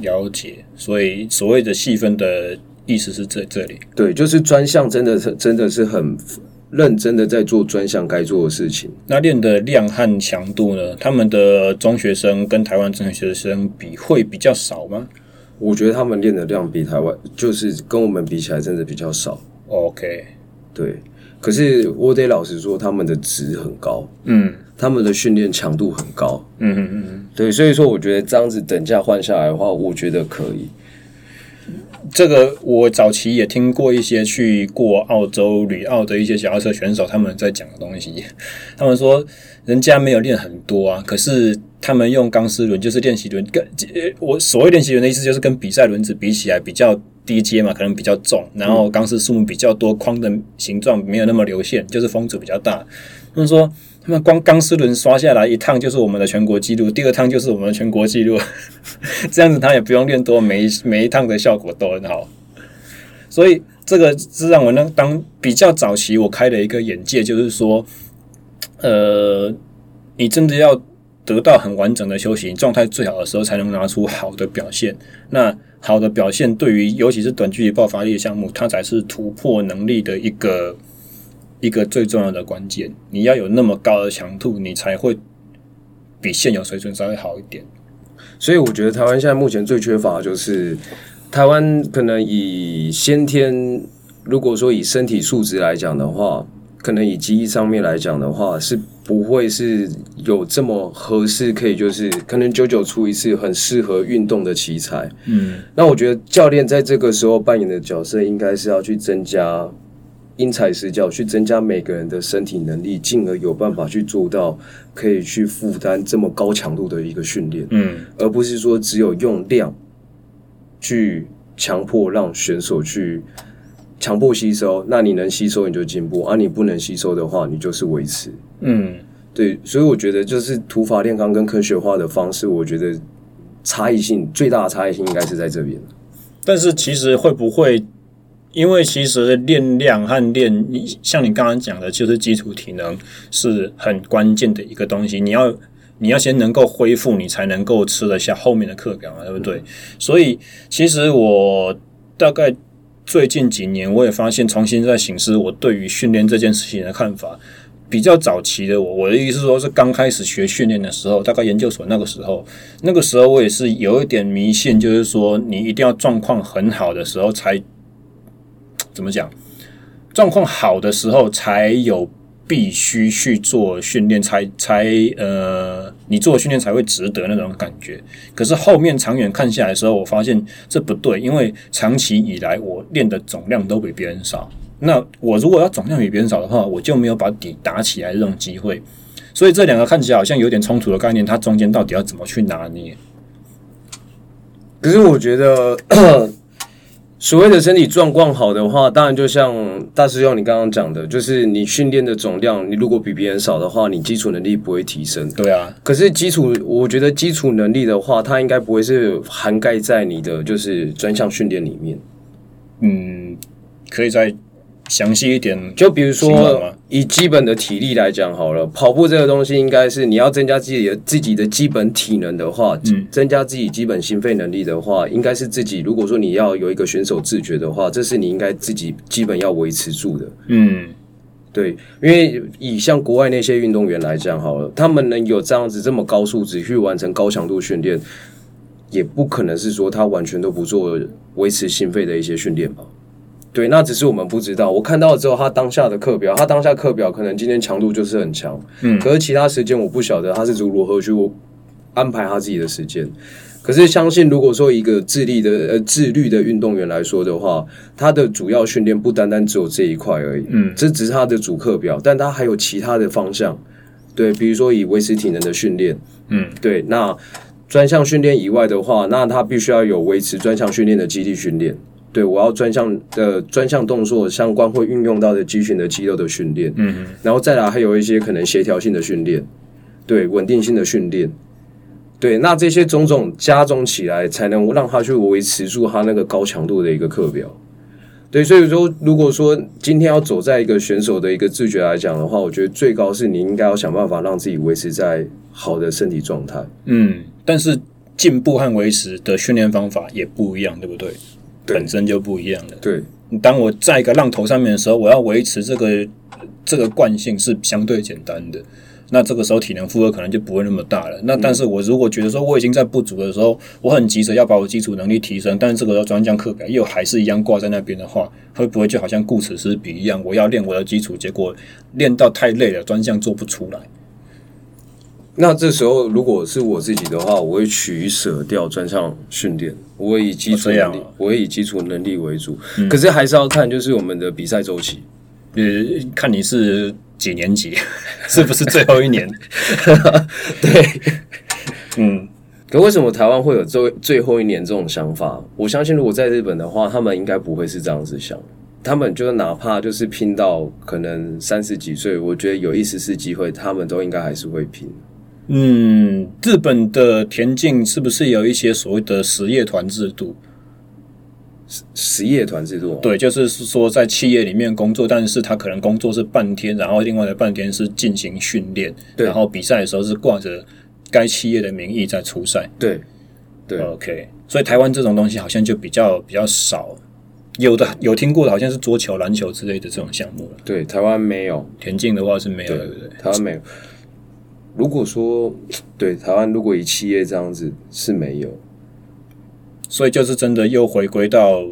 了解。所以所谓的细分的意思是在这里，对，就是专项真的是真的是很。认真的在做专项该做的事情。那练的量和强度呢？他们的中学生跟台湾中学生比会比较少吗？我觉得他们练的量比台湾就是跟我们比起来，真的比较少。OK，对。可是我得老实说，他们的值很高。嗯，他们的训练强度很高。嗯嗯嗯，对。所以说，我觉得这样子等价换下来的话，我觉得可以。这个我早期也听过一些去过澳洲旅澳的一些脚踏车选手他们在讲的东西，他们说人家没有练很多啊，可是他们用钢丝轮就是练习轮，跟我所谓练习轮的意思就是跟比赛轮子比起来比较低阶嘛，可能比较重，然后钢丝数目比较多，框的形状没有那么流线，就是风阻比较大。他们说。他们光钢丝轮刷下来一趟就是我们的全国纪录，第二趟就是我们的全国纪录，这样子他也不用练多，每一每一趟的效果都很好。所以这个是让我呢当比较早期我开了一个眼界，就是说，呃，你真的要得到很完整的休息状态最好的时候，才能拿出好的表现。那好的表现对于尤其是短距离爆发力的项目，它才是突破能力的一个。一个最重要的关键，你要有那么高的强度，你才会比现有水准稍微好一点。所以我觉得台湾现在目前最缺乏的就是台湾可能以先天，如果说以身体素质来讲的话，可能以记忆上面来讲的话，是不会是有这么合适，可以就是可能久久出一次很适合运动的器材。嗯，那我觉得教练在这个时候扮演的角色，应该是要去增加。因材施教，去增加每个人的身体能力，进而有办法去做到可以去负担这么高强度的一个训练。嗯，而不是说只有用量去强迫让选手去强迫吸收。那你能吸收你就进步，而、啊、你不能吸收的话，你就是维持。嗯，对，所以我觉得就是土法炼钢跟科学化的方式，我觉得差异性最大的差异性应该是在这边。但是其实会不会？因为其实练量和练，像你刚刚讲的，就是基础体能是很关键的一个东西。你要你要先能够恢复，你才能够吃得下后面的课表嘛，对不对？所以其实我大概最近几年，我也发现重新在省思我对于训练这件事情的看法。比较早期的我，我的意思说是刚开始学训练的时候，大概研究所那个时候，那个时候我也是有一点迷信，就是说你一定要状况很好的时候才。怎么讲？状况好的时候才有必须去做训练，才才呃，你做训练才会值得那种感觉。可是后面长远看下来的时候，我发现这不对，因为长期以来我练的总量都比别人少。那我如果要总量比别人少的话，我就没有把底打起来这种机会。所以这两个看起来好像有点冲突的概念，它中间到底要怎么去拿捏？可是我觉得。所谓的身体状况好的话，当然就像大师兄你刚刚讲的，就是你训练的总量，你如果比别人少的话，你基础能力不会提升。对啊，可是基础，我觉得基础能力的话，它应该不会是涵盖在你的就是专项训练里面。嗯，可以在。详细一点，就比如说以基本的体力来讲好了，跑步这个东西应该是你要增加自己的自己的基本体能的话，嗯，增加自己基本心肺能力的话，应该是自己。如果说你要有一个选手自觉的话，这是你应该自己基本要维持住的。嗯，对，因为以像国外那些运动员来讲好了，他们能有这样子这么高素质去完成高强度训练，也不可能是说他完全都不做维持心肺的一些训练吧。对，那只是我们不知道。我看到了之后，他当下的课表，他当下课表可能今天强度就是很强，嗯，可是其他时间我不晓得他是如何去安排他自己的时间。可是相信，如果说一个自律的呃自律的运动员来说的话，他的主要训练不单单只有这一块而已，嗯，这只是他的主课表，但他还有其他的方向，对，比如说以维持体能的训练，嗯，对，那专项训练以外的话，那他必须要有维持专项训练的基地训练。对，我要专项的专项动作相关会运用到的肌群的肌肉的训练，嗯哼，然后再来还有一些可能协调性的训练，对，稳定性的训练，对，那这些种种加总起来，才能让他去维持住他那个高强度的一个课表。对，所以说，如果说今天要走在一个选手的一个自觉来讲的话，我觉得最高是你应该要想办法让自己维持在好的身体状态。嗯，但是进步和维持的训练方法也不一样，对不对？对，本身就不一样了。对，当我在一个浪头上面的时候，我要维持这个这个惯性是相对简单的。那这个时候体能负荷可能就不会那么大了。那但是我如果觉得说我已经在不足的时候，我很急着要把我基础能力提升，但是这个时候专项课表又还是一样挂在那边的话，会不会就好像顾此失彼一样？我要练我的基础，结果练到太累了，专项做不出来。那这时候如果是我自己的话，我会取舍掉专项训练，我会以基础能力，我会以基础能力为主。可是还是要看就是我们的比赛周期，呃，看你是。几年级？是不是最后一年？对，嗯。可为什么台湾会有最最后一年这种想法？我相信，如果在日本的话，他们应该不会是这样子想。他们就是哪怕就是拼到可能三十几岁，我觉得有一丝丝机会，他们都应该还是会拼。嗯，日本的田径是不是有一些所谓的实业团制度？实业团制度，对，就是说在企业里面工作，但是他可能工作是半天，然后另外的半天是进行训练，然后比赛的时候是挂着该企业的名义在出赛。对，对，OK。所以台湾这种东西好像就比较比较少，有的有听过的，好像是桌球、篮球之类的这种项目了。对，台湾没有，田径的话是没有，对不对？台湾没有。如果说 对台湾，如果以企业这样子是没有。所以就是真的又回归到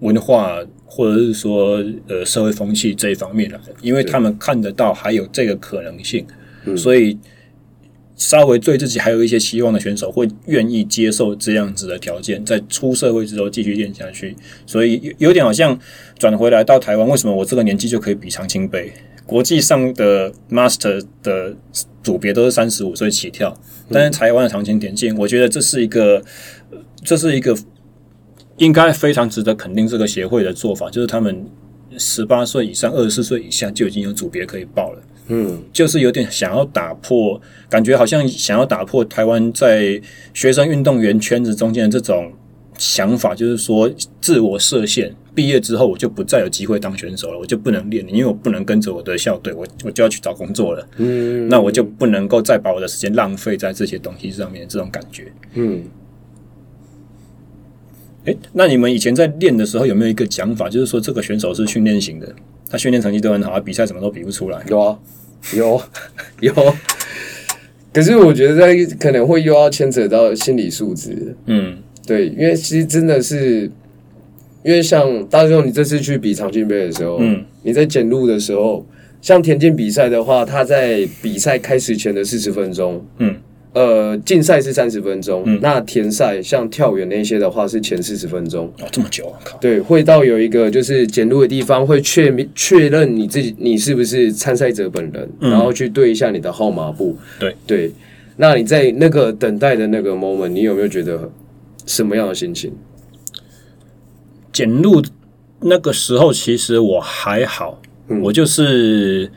文化或者是说呃社会风气这一方面了，因为他们看得到还有这个可能性，所以稍微对自己还有一些希望的选手会愿意接受这样子的条件，在出社会之后继续练下去。所以有点好像转回来到台湾，为什么我这个年纪就可以比常青杯？国际上的 Master 的组别都是三十五岁起跳，但是台湾的长青田径，我觉得这是一个。这是一个应该非常值得肯定这个协会的做法，就是他们十八岁以上、二十四岁以下就已经有组别可以报了。嗯，就是有点想要打破，感觉好像想要打破台湾在学生运动员圈子中间的这种想法，就是说自我设限，毕业之后我就不再有机会当选手了，我就不能练了，因为我不能跟着我的校队，我我就要去找工作了。嗯，那我就不能够再把我的时间浪费在这些东西上面，这种感觉。嗯。诶，那你们以前在练的时候有没有一个讲法，就是说这个选手是训练型的，他训练成绩都很好，比赛什么都比不出来？有啊，有 有。可是我觉得在可能会又要牵扯到心理素质。嗯，对，因为其实真的是，因为像大雄，你这次去比长青杯的时候，嗯，你在检录的时候，像田径比赛的话，他在比赛开始前的四十分钟，嗯。呃，竞赛是三十分钟，嗯、那田赛像跳远那些的话是前四十分钟。哦，这么久啊！靠，对，会到有一个就是检录的地方，会确确认你自己你是不是参赛者本人，嗯、然后去对一下你的号码布。对对，那你在那个等待的那个 moment，你有没有觉得什么样的心情？检录那个时候，其实我还好，嗯、我就是。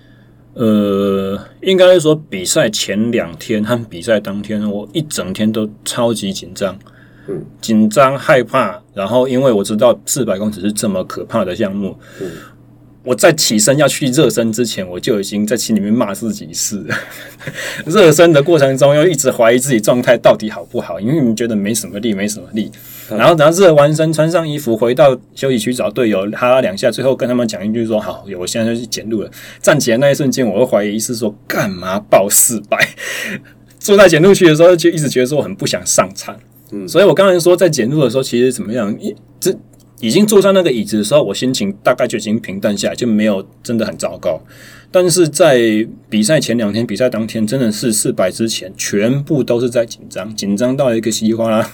呃，应该是说比赛前两天和比赛当天，我一整天都超级紧张，嗯，紧张害怕。然后因为我知道四百公尺是这么可怕的项目，嗯，我在起身要去热身之前，我就已经在心里面骂自己是。热身的过程中又一直怀疑自己状态到底好不好，因为你觉得没什么力，没什么力。然后等到热完身，穿上衣服，回到休息区找队友哈拉两下，最后跟他们讲一句说：“好，我现在就去检录了。”站起来那一瞬间，我会怀疑是说干嘛报四百？坐在检录区的时候，就一直觉得说我很不想上场。嗯，所以我刚才说在检录的时候，其实怎么样？一这已经坐上那个椅子的时候，我心情大概就已经平淡下来，就没有真的很糟糕。但是在比赛前两天、比赛当天，真的是四百之前，全部都是在紧张，紧张到一个稀里哗啦。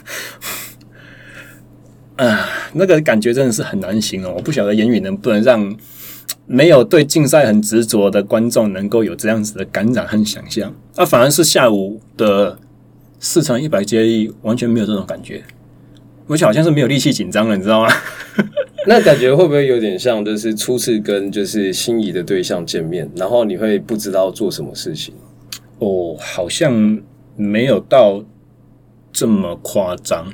啊，那个感觉真的是很难形容。我不晓得言语能不能让 没有对竞赛很执着的观众能够有这样子的感染和想象。啊，反而是下午的四乘一百接力完全没有这种感觉，而且好像是没有力气紧张了，你知道吗？那感觉会不会有点像，就是初次跟就是心仪的对象见面，然后你会不知道做什么事情？哦，好像没有到这么夸张？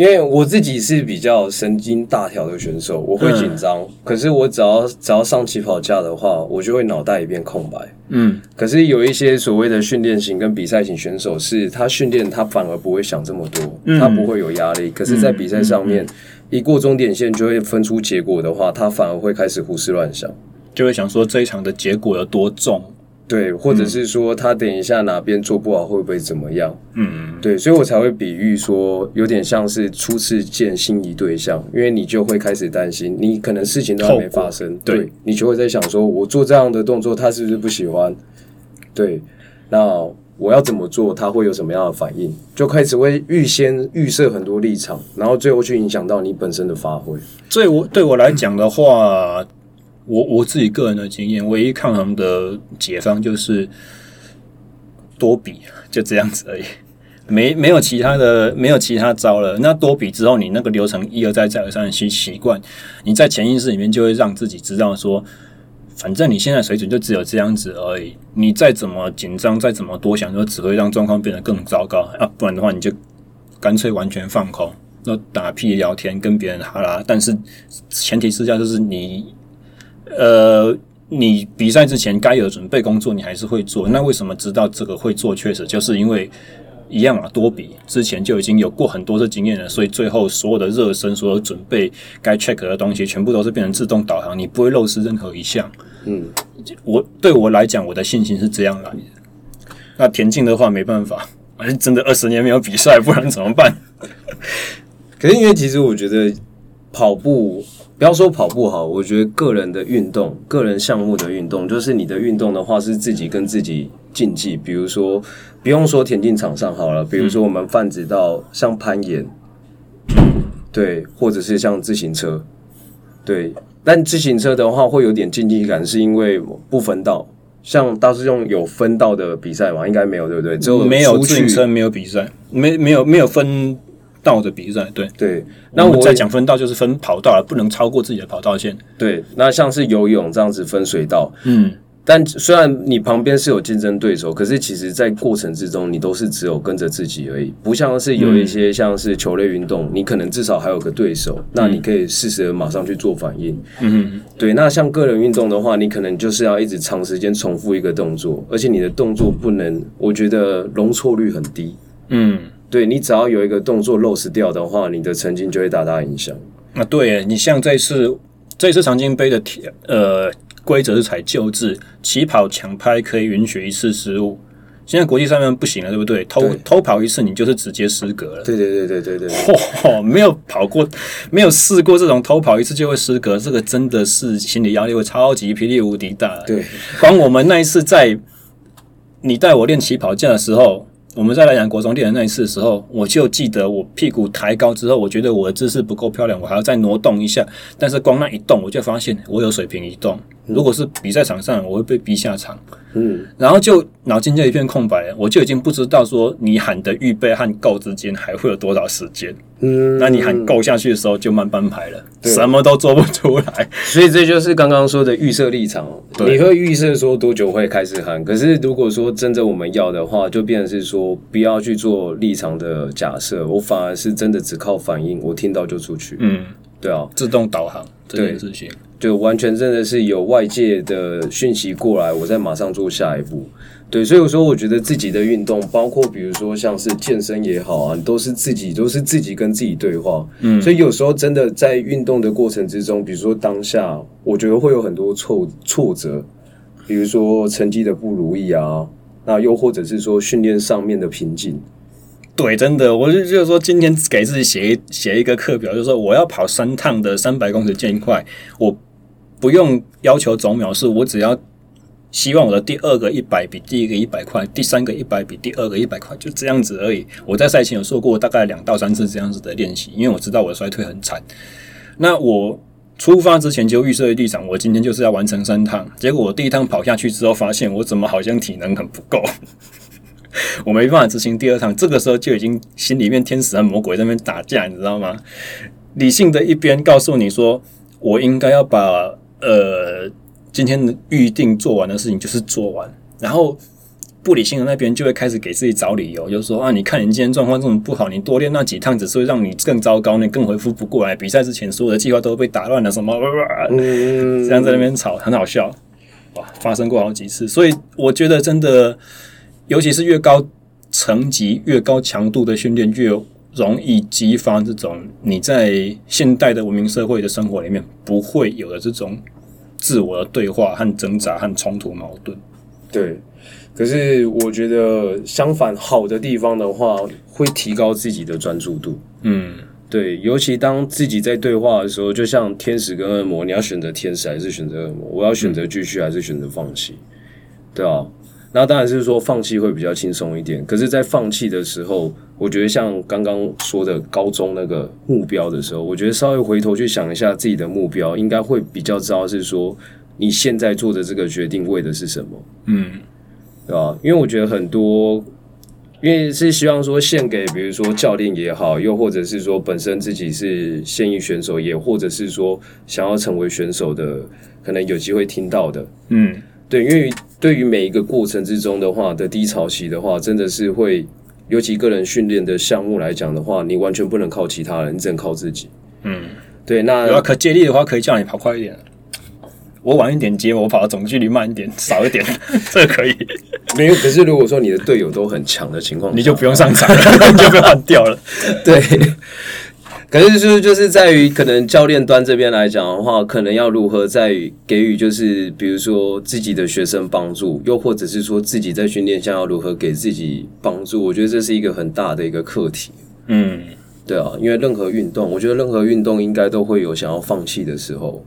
因为我自己是比较神经大条的选手，我会紧张。嗯、可是我只要只要上起跑架的话，我就会脑袋一片空白。嗯。可是有一些所谓的训练型跟比赛型选手，是他训练他反而不会想这么多，嗯、他不会有压力。可是，在比赛上面，一过终点线就会分出结果的话，他反而会开始胡思乱想，就会想说这一场的结果有多重。对，或者是说他等一下哪边做不好会不会怎么样？嗯，对，所以我才会比喻说，有点像是初次见心仪对象，因为你就会开始担心，你可能事情都还没发生，对，对你就会在想说，我做这样的动作，他是不是不喜欢？对，那我要怎么做，他会有什么样的反应？就开始会预先预设很多立场，然后最后去影响到你本身的发挥。所以我对我来讲的话。我我自己个人的经验，唯一抗衡的解方就是多比，就这样子而已，没没有其他的，没有其他招了。那多比之后，你那个流程一而再再而三的去习惯，你在潜意识里面就会让自己知道说，反正你现在水准就只有这样子而已。你再怎么紧张，再怎么多想，就只会让状况变得更糟糕啊！不然的话，你就干脆完全放空，那打屁聊天，跟别人哈拉。但是前提之下就是你。呃，你比赛之前该有准备工作，你还是会做。那为什么知道这个会做？确实就是因为一样啊，多比之前就已经有过很多的经验了，所以最后所有的热身、所有准备该 check 的东西，全部都是变成自动导航，你不会漏失任何一项。嗯，我对我来讲，我的信心是这样来的。那田径的话，没办法，反正真的二十年没有比赛，不然怎么办？可是因为其实我觉得跑步。不要说跑步好，我觉得个人的运动、个人项目的运动，就是你的运动的话是自己跟自己竞技。比如说，不用说田径场上好了，比如说我们泛指到像攀岩，对，或者是像自行车，对。但自行车的话会有点竞技感，是因为不分道。像大师用有分道的比赛嘛，应该没有，对不对？只有没有自行车没有比赛，没没有没有分。道的比赛，对对，那我在讲分道就是分跑道了，不能超过自己的跑道线。对，那像是游泳这样子分水道，嗯，但虽然你旁边是有竞争对手，可是其实在过程之中，你都是只有跟着自己而已，不像是有一些像是球类运动，你可能至少还有个对手，那你可以适时的马上去做反应。嗯，对。那像个人运动的话，你可能就是要一直长时间重复一个动作，而且你的动作不能，我觉得容错率很低。嗯。对，你只要有一个动作漏失掉的话，你的成绩就会大大影响。啊，对，你像这次这次长青杯的呃规则是采旧制，起跑抢拍可以允许一次失误，现在国际上面不行了，对不对？偷对偷跑一次，你就是直接失格了。对对对对对对，嚯，没有跑过，没有试过这种偷跑一次就会失格，这个真的是心理压力会超级霹雳无敌大。对，光我们那一次在你带我练起跑架的时候。我们在来讲国中电的那一次的时候，我就记得我屁股抬高之后，我觉得我的姿势不够漂亮，我还要再挪动一下。但是光那一动，我就发现我有水平移动。如果是比赛场上，我会被逼下场。嗯，然后就脑筋就一片空白，我就已经不知道说你喊的预备和够之间还会有多少时间。嗯，那你喊够下去的时候就慢半拍了，什么都做不出来。所以这就是刚刚说的预设立场。对你会预设说多久会开始喊，可是如果说真的我们要的话，就变成是说不要去做立场的假设，我反而是真的只靠反应，我听到就出去。嗯，对啊，自动导航这件事情。就完全真的是有外界的讯息过来，我再马上做下一步。对，所以我说，我觉得自己的运动，包括比如说像是健身也好啊，都是自己都是自己跟自己对话。嗯，所以有时候真的在运动的过程之中，比如说当下，我觉得会有很多挫挫折，比如说成绩的不如意啊，那又或者是说训练上面的瓶颈。对，真的，我就就是说，今天给自己写一写一个课表，就是说我要跑三趟的三百公尺健快，我。不用要求总秒数，我只要希望我的第二个一百比第一个一百快，第三个一百比第二个一百快，就这样子而已。我在赛前有做过大概两到三次这样子的练习，因为我知道我的衰退很惨。那我出发之前就预设立场，我今天就是要完成三趟。结果我第一趟跑下去之后，发现我怎么好像体能很不够，我没办法执行第二趟。这个时候就已经心里面天使和魔鬼在那边打架，你知道吗？理性的一边告诉你说，我应该要把。呃，今天预定做完的事情就是做完，然后不理性的那边就会开始给自己找理由，就是说啊，你看你今天状况这么不好，你多练那几趟只是会让你更糟糕，你更恢复不过来。比赛之前所有的计划都被打乱了，什么？嗯，这样在那边吵，很好笑。哇，发生过好几次，所以我觉得真的，尤其是越高层级、越高强度的训练，越容易激发这种你在现代的文明社会的生活里面不会有的这种自我的对话和挣扎和冲突矛盾。对。可是我觉得相反，好的地方的话，会提高自己的专注度。嗯，对，尤其当自己在对话的时候，就像天使跟恶魔，你要选择天使还是选择恶魔？我要选择继续还是选择放弃？对啊，那当然是说放弃会比较轻松一点。可是，在放弃的时候，我觉得像刚刚说的高中那个目标的时候，我觉得稍微回头去想一下自己的目标，应该会比较知道是说你现在做的这个决定为的是什么。嗯。对吧？因为我觉得很多，因为是希望说献给，比如说教练也好，又或者是说本身自己是现役选手，也或者是说想要成为选手的，可能有机会听到的。嗯，对，因为对于每一个过程之中的话的低潮期的话，真的是会，尤其个人训练的项目来讲的话，你完全不能靠其他人，你只能靠自己。嗯，对，那可借力的话，可以叫你跑快一点。我晚一点接，我跑的总距离慢一点，少一点，这个可以。没有，可是如果说你的队友都很强的情况，你就不用上场了，你就被换掉了。对。可是就是就是在于可能教练端这边来讲的话，可能要如何在给予就是比如说自己的学生帮助，又或者是说自己在训练下要如何给自己帮助，我觉得这是一个很大的一个课题。嗯，对啊，因为任何运动，我觉得任何运动应该都会有想要放弃的时候。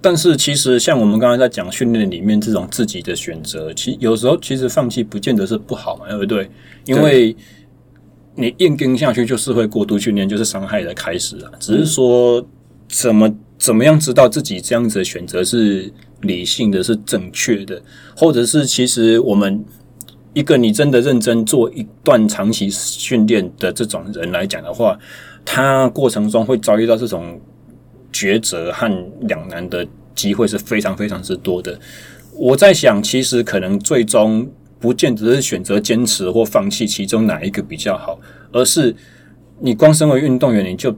但是其实像我们刚才在讲训练里面这种自己的选择，其有时候其实放弃不见得是不好嘛，对不对？因为你硬跟下去就是会过度训练，就是伤害的开始啊。只是说怎么怎么样知道自己这样子的选择是理性的、是正确的，或者是其实我们一个你真的认真做一段长期训练的这种人来讲的话，他过程中会遭遇到这种。抉择和两难的机会是非常非常之多的。我在想，其实可能最终不见得是选择坚持或放弃其中哪一个比较好，而是你光身为运动员，你就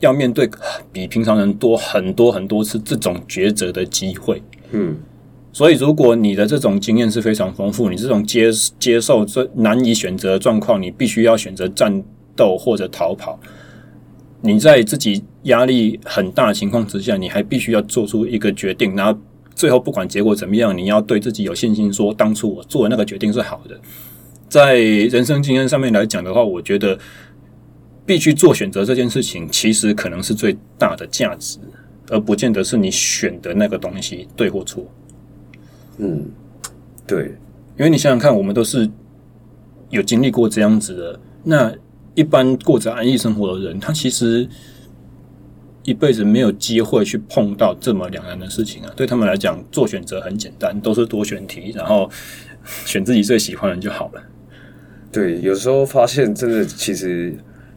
要面对比平常人多很多很多次这种抉择的机会。嗯，所以如果你的这种经验是非常丰富，你这种接接受这难以选择的状况，你必须要选择战斗或者逃跑。你在自己压力很大的情况之下，你还必须要做出一个决定，然后最后不管结果怎么样，你要对自己有信心，说当初我做的那个决定是好的。在人生经验上面来讲的话，我觉得必须做选择这件事情，其实可能是最大的价值，而不见得是你选的那个东西对或错。嗯，对，因为你想想看，我们都是有经历过这样子的那。一般过着安逸生活的人，他其实一辈子没有机会去碰到这么两难的事情啊。对他们来讲，做选择很简单，都是多选题，然后选自己最喜欢的就好了。对，有时候发现真的，其实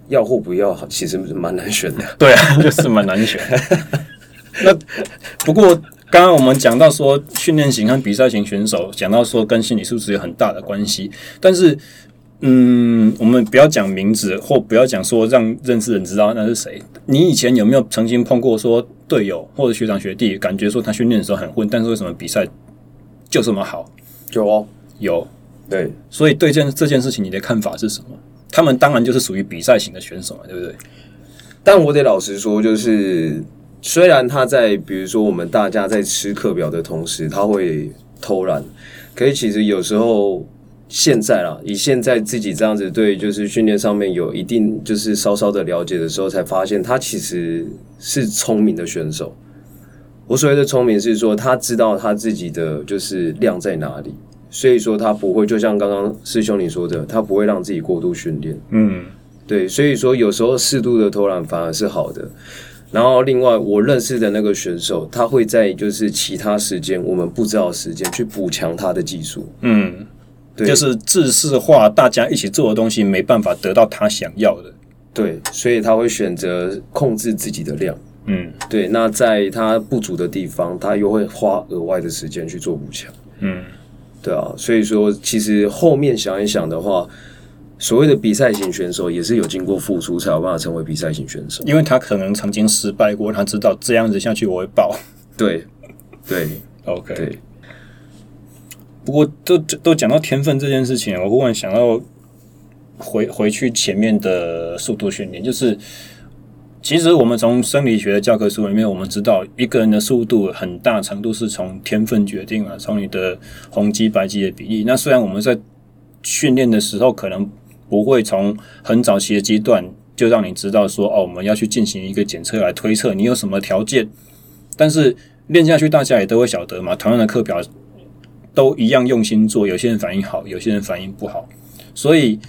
要或不要，其实蛮难选的。对啊，就是蛮难选。那不过，刚刚我们讲到说，训练型和比赛型选手，讲到说跟心理素质有很大的关系，但是。嗯，我们不要讲名字，或不要讲说让认识人知道那是谁。你以前有没有曾经碰过说队友或者学长学弟，感觉说他训练的时候很混，但是为什么比赛就这么好？有哦，有。对，所以对这件这件事情，你的看法是什么？他们当然就是属于比赛型的选手嘛，对不对？但我得老实说，就是虽然他在比如说我们大家在吃课表的同时，他会偷懒，可是其实有时候。现在啦，以现在自己这样子对，就是训练上面有一定就是稍稍的了解的时候，才发现他其实是聪明的选手。我所谓的聪明是说，他知道他自己的就是量在哪里，所以说他不会就像刚刚师兄你说的，他不会让自己过度训练。嗯，对，所以说有时候适度的偷懒反而是好的。然后另外我认识的那个选手，他会在就是其他时间我们不知道时间去补强他的技术。嗯。就是制式化，大家一起做的东西没办法得到他想要的，对，所以他会选择控制自己的量，嗯，对。那在他不足的地方，他又会花额外的时间去做补强，嗯，对啊，所以说其实后面想一想的话，所谓的比赛型选手也是有经过付出才有办法成为比赛型选手，因为他可能曾经失败过，他知道这样子下去我会爆。对，对，OK。对。不过都都讲到天分这件事情，我忽然想到回回去前面的速度训练，就是。其实我们从生理学的教科书里面，我们知道一个人的速度很大程度是从天分决定啊，从你的红肌白肌的比例。那虽然我们在训练的时候可能不会从很早期的阶段就让你知道说哦，我们要去进行一个检测来推测你有什么条件，但是练下去大家也都会晓得嘛，同样的课表都一样用心做，有些人反应好，有些人反应不好，所以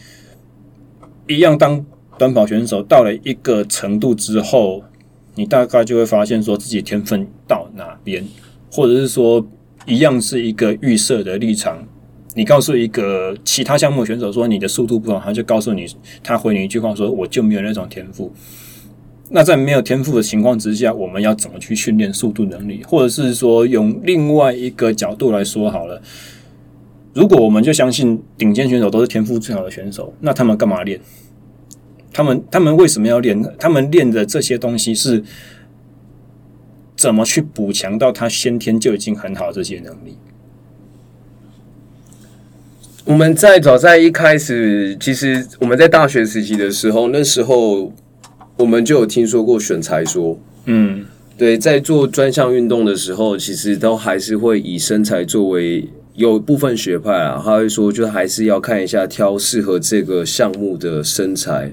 一样当。短跑选手到了一个程度之后，你大概就会发现说自己天分到哪边，或者是说一样是一个预设的立场。你告诉一个其他项目选手说你的速度不好，他就告诉你，他回你一句话说我就没有那种天赋。那在没有天赋的情况之下，我们要怎么去训练速度能力？或者是说用另外一个角度来说好了，如果我们就相信顶尖选手都是天赋最好的选手，那他们干嘛练？他们他们为什么要练？他们练的这些东西是怎么去补强到他先天就已经很好的这些能力？我们在早在一开始，其实我们在大学时期的时候，那时候我们就有听说过选材说，嗯，对，在做专项运动的时候，其实都还是会以身材作为有部分学派啊，他会说，就还是要看一下挑适合这个项目的身材。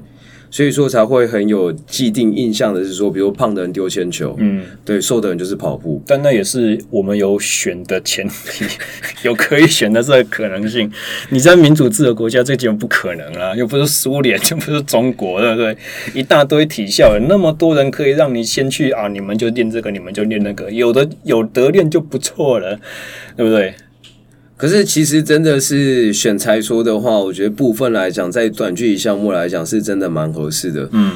所以说才会很有既定印象的是说，比如胖的人丢铅球，嗯，对，瘦的人就是跑步，但那也是我们有选的前提，有可以选的这个可能性。你在民主制的国家，这基本不可能啊，又不是苏联，又不是中国，对不对？一大堆体校，有那么多人可以让你先去啊，你们就练这个，你们就练那个，有的有得练就不错了，对不对？可是，其实真的是选材说的话，我觉得部分来讲，在短距离项目来讲，是真的蛮合适的。嗯，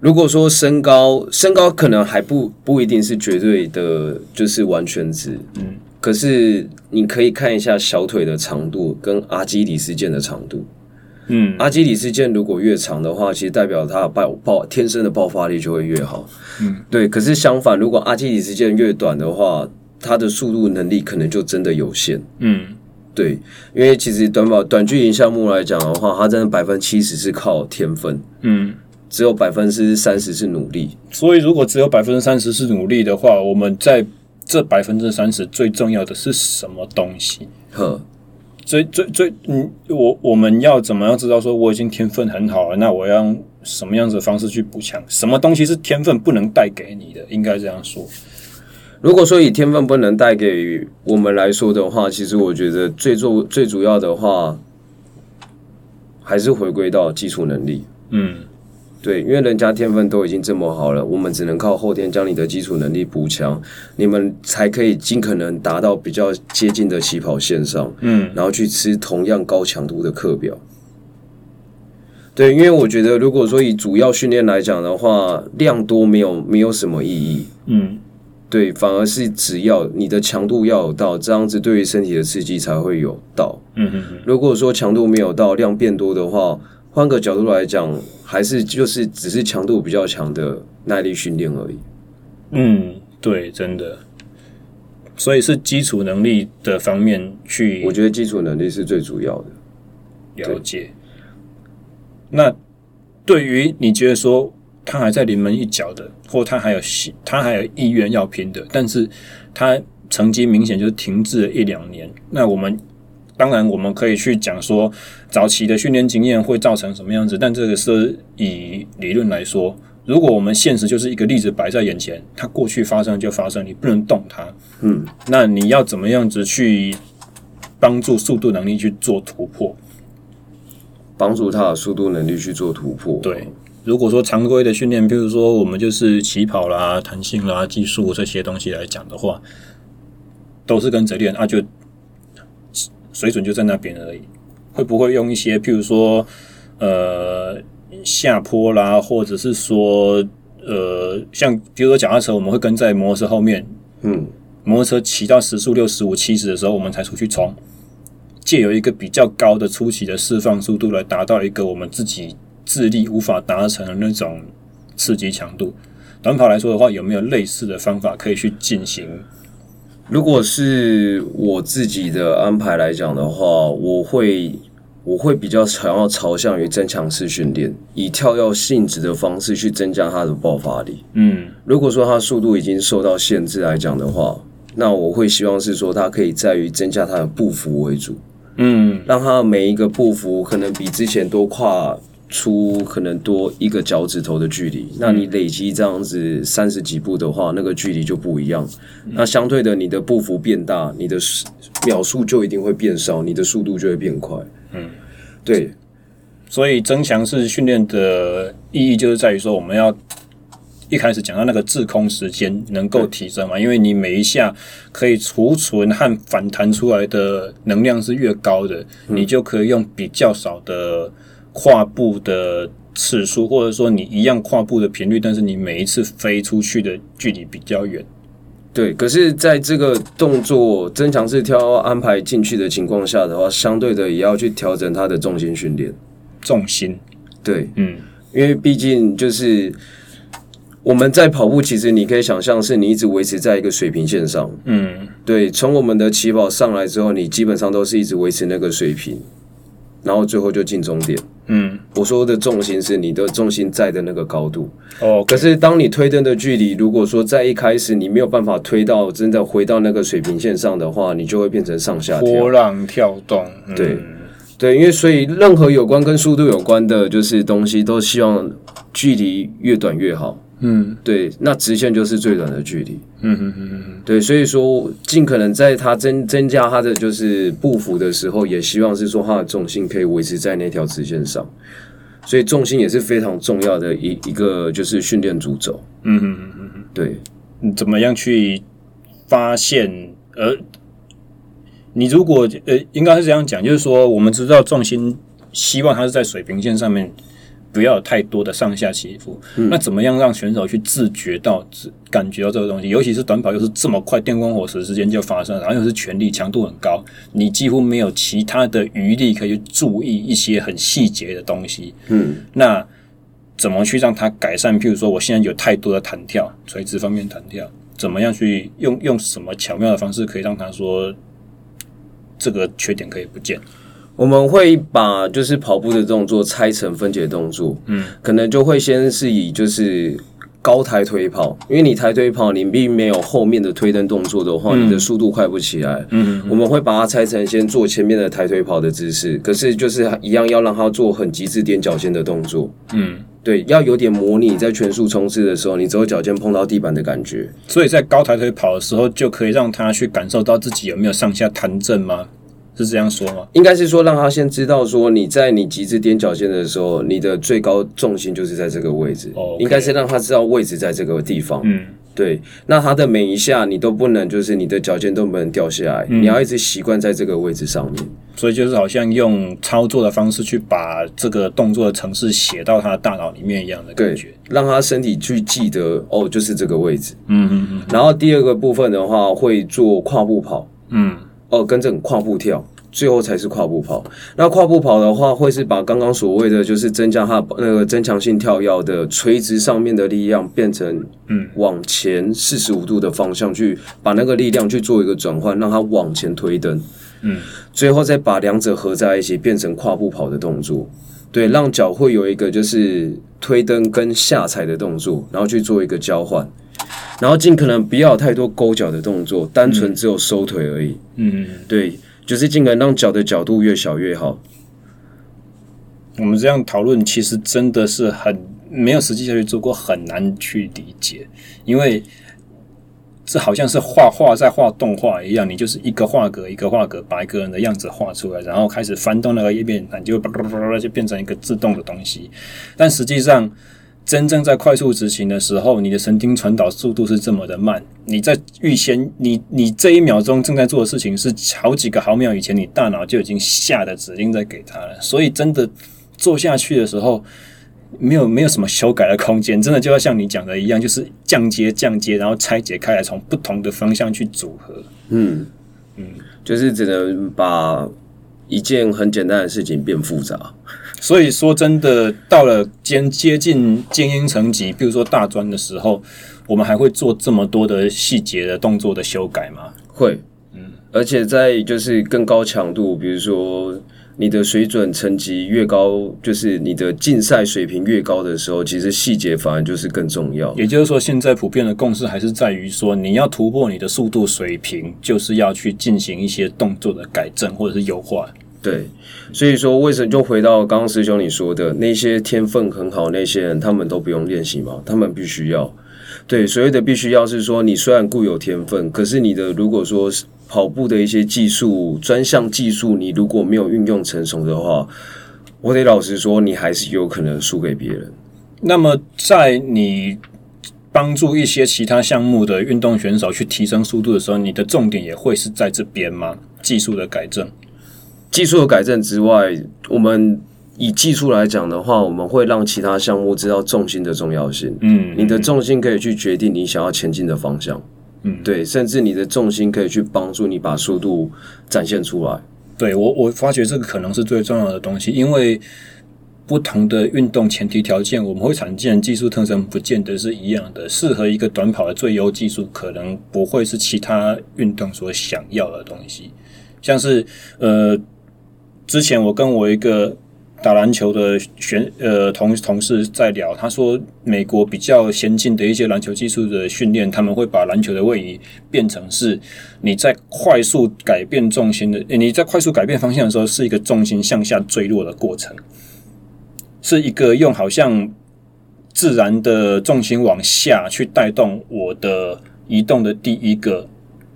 如果说身高，身高可能还不不一定是绝对的，就是完全值。嗯，可是你可以看一下小腿的长度跟阿基里斯腱的长度。嗯，阿基里斯腱如果越长的话，其实代表他的爆爆天生的爆发力就会越好。嗯，对。可是相反，如果阿基里斯腱越短的话，他的速度能力可能就真的有限。嗯，对，因为其实短跑短距离项目来讲的话，它真的百分之七十是靠天分，嗯，只有百分之三十是努力。所以如果只有百分之三十是努力的话，我们在这百分之三十最重要的是什么东西？呵，最最最，嗯，我我们要怎么样知道说我已经天分很好了？那我要用什么样子的方式去补强？什么东西是天分不能带给你的？应该这样说。如果说以天分不能带给我们来说的话，其实我觉得最重最主要的话，还是回归到基础能力。嗯，对，因为人家天分都已经这么好了，我们只能靠后天将你的基础能力补强，你们才可以尽可能达到比较接近的起跑线上。嗯，然后去吃同样高强度的课表。对，因为我觉得如果说以主要训练来讲的话，量多没有没有什么意义。嗯。对，反而是只要你的强度要有到，这样子对于身体的刺激才会有到。嗯哼哼。如果说强度没有到，量变多的话，换个角度来讲，还是就是只是强度比较强的耐力训练而已。嗯，对，真的。所以是基础能力的方面去，我觉得基础能力是最主要的。了解。那对于你觉得说，他还在临门一脚的，或他还有他还有意愿要拼的，但是他成绩明显就是停滞了一两年。那我们当然我们可以去讲说，早期的训练经验会造成什么样子，但这个是以理论来说，如果我们现实就是一个例子摆在眼前，它过去发生就发生，你不能动它。嗯，那你要怎么样子去帮助速度能力去做突破？帮助他的速度能力去做突破，对。如果说常规的训练，譬如说我们就是起跑啦、弹性啦、技术这些东西来讲的话，都是跟着练啊，就水准就在那边而已。会不会用一些，譬如说呃下坡啦，或者是说呃像比如说脚踏车，我们会跟在摩托车后面，嗯，摩托车骑到时速六十五、七十的时候，我们才出去冲。借由一个比较高的初期的释放速度来达到一个我们自己智力无法达成的那种刺激强度。短跑来说的话，有没有类似的方法可以去进行？如果是我自己的安排来讲的话，我会我会比较想要朝向于增强式训练，以跳跃性质的方式去增加它的爆发力。嗯，如果说它速度已经受到限制来讲的话，那我会希望是说它可以在于增加它的步幅为主。嗯，让它每一个步幅可能比之前多跨出可能多一个脚趾头的距离，那你累积这样子三十几步的话，那个距离就不一样。那相对的，你的步幅变大，你的秒数就一定会变少，你的速度就会变快。嗯，对。所以增强式训练的意义就是在于说，我们要一开始讲到那个滞空时间能够提升嘛，因为你每一下可以储存和反弹出来的能量是越高的，你就可以用比较少的。跨步的次数，或者说你一样跨步的频率，但是你每一次飞出去的距离比较远。对，可是在这个动作增强式跳安排进去的情况下的话，相对的也要去调整它的重心训练。重心，对，嗯，因为毕竟就是我们在跑步，其实你可以想象是你一直维持在一个水平线上。嗯，对，从我们的起跑上来之后，你基本上都是一直维持那个水平。然后最后就进终点。嗯，我说的重心是你的重心在的那个高度。哦，okay，可是当你推灯的距离，如果说在一开始你没有办法推到真的回到那个水平线上的话，你就会变成上下跳。波浪跳动。嗯、对，对，因为所以任何有关跟速度有关的，就是东西都希望距离越短越好。嗯，对，那直线就是最短的距离。嗯哼哼哼，对，所以说尽可能在它增增加它的就是步幅的时候，也希望是说它的重心可以维持在那条直线上。所以重心也是非常重要的一一个就是训练主轴。嗯哼哼哼，对，你怎么样去发现？呃，你如果呃，应该是这样讲，就是说我们知道重心，希望它是在水平线上面。不要有太多的上下起伏。嗯。那怎么样让选手去自觉到、感觉到这个东西？尤其是短跑，又是这么快，电光火石之间就发生，然后又是全力，强度很高，你几乎没有其他的余力可以注意一些很细节的东西。嗯。那怎么去让它改善？譬如说，我现在有太多的弹跳，垂直方面弹跳，怎么样去用用什么巧妙的方式，可以让他说这个缺点可以不见？我们会把就是跑步的动作拆成分解动作，嗯，可能就会先是以就是高抬腿跑，因为你抬腿跑，你并没有后面的推蹬动作的话，你的速度快不起来，嗯，我们会把它拆成先做前面的抬腿跑的姿势，可是就是一样要让它做很极致踮脚尖的动作，嗯，对，要有点模拟在全速冲刺的时候，你只有脚尖碰到地板的感觉，所以在高抬腿跑的时候，就可以让他去感受到自己有没有上下弹震吗？是这样说吗？应该是说，让他先知道说，你在你极致踮脚尖的时候，你的最高重心就是在这个位置。哦，应该是让他知道位置在这个地方。嗯，对。那他的每一下你都不能，就是你的脚尖都不能掉下来，嗯，你要一直习惯在这个位置上面。所以就是好像用操作的方式去把这个动作的程式写到他的大脑里面一样的感觉，让他身体去记得哦，就是这个位置。嗯嗯嗯。然后第二个部分的话，会做跨步跑。嗯。哦，跟着跨步跳，最后才是跨步跑。那跨步跑的话，会是把刚刚所谓的就是增加它那个增强性跳跃的垂直上面的力量，变成嗯往前四十五度的方向去把那个力量去做一个转换，让它往前推蹬。嗯，最后再把两者合在一起，变成跨步跑的动作。对，让脚会有一个就是推蹬跟下踩的动作，然后去做一个交换。然后尽可能不要有太多勾脚的动作，单纯只有收腿而已。嗯，对，就是尽可能让脚的角度越小越好。我们这样讨论，其实真的是很没有实际下去做过，很难去理解。因为这好像是画画在画动画一样，你就是一个画格一个画格，把一个人的样子画出来，然后开始翻动那个页面，你就就变成一个自动的东西。但实际上，真正在快速执行的时候，你的神经传导速度是这么的慢。你在预先，你你这一秒钟正在做的事情，是好几个毫秒以前你大脑就已经下的指令在给他了。所以真的做下去的时候，没有没有什么修改的空间。真的就要像你讲的一样，就是降阶降阶，然后拆解开来，从不同的方向去组合。嗯嗯，就是只能把。一件很简单的事情变复杂。所以说真的，到了接接近精英层级，比如说大专的时候，我们还会做这么多的细节的动作的修改吗？会，嗯，而且在就是更高强度，比如说你的水准层级越高，就是你的竞赛水平越高的时候，其实细节反而就是更重要。也就是说，现在普遍的共识还是在于说，你要突破你的速度水平，就是要去进行一些动作的改正或者是优化。对，所以说为什么就回到刚刚师兄你说的那些天分很好那些人，他们都不用练习吗？他们必须要。对，所谓的必须要是说，你虽然固有天分，可是你的如果说跑步的一些技术专项技术，你如果没有运用成熟的话，我得老实说，你还是有可能输给别人。那么，在你帮助一些其他项目的运动选手去提升速度的时候，你的重点也会是在这边吗？技术的改正。技术的改正之外，我们以技术来讲的话，我们会让其他项目知道重心的重要性。嗯，你的重心可以去决定你想要前进的方向。嗯，对，甚至你的重心可以去帮助你把速度展现出来。对，我，我发觉这个可能是最重要的东西，因为不同的运动前提条件，我们会常见技术特征不见得是一样的。适合一个短跑的最优技术，可能不会是其他运动所想要的东西，像是呃。之前我跟我一个打篮球的选呃同同事在聊，他说美国比较先进的一些篮球技术的训练，他们会把篮球的位移变成是你在快速改变重心的，你在快速改变方向的时候是一个重心向下坠落的过程，是一个用好像自然的重心往下去带动我的移动的第一个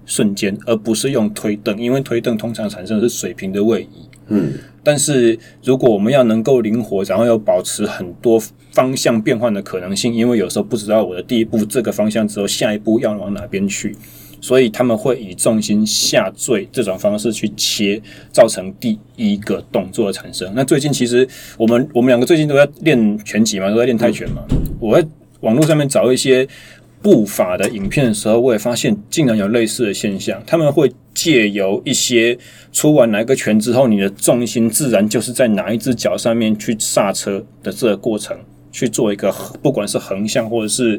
瞬间，而不是用推蹬，因为推蹬通常产生的是水平的位移。嗯，但是如果我们要能够灵活，然后又保持很多方向变换的可能性，因为有时候不知道我的第一步这个方向之后，下一步要往哪边去，所以他们会以重心下坠这种方式去切，造成第一个动作的产生。那最近其实我们我们两个最近都在练拳击嘛，都在练泰拳嘛，我在网络上面找一些。步法的影片的时候，我也发现竟然有类似的现象。他们会借由一些出完哪个拳之后，你的重心自然就是在哪一只脚上面去刹车的这个过程，去做一个不管是横向或者是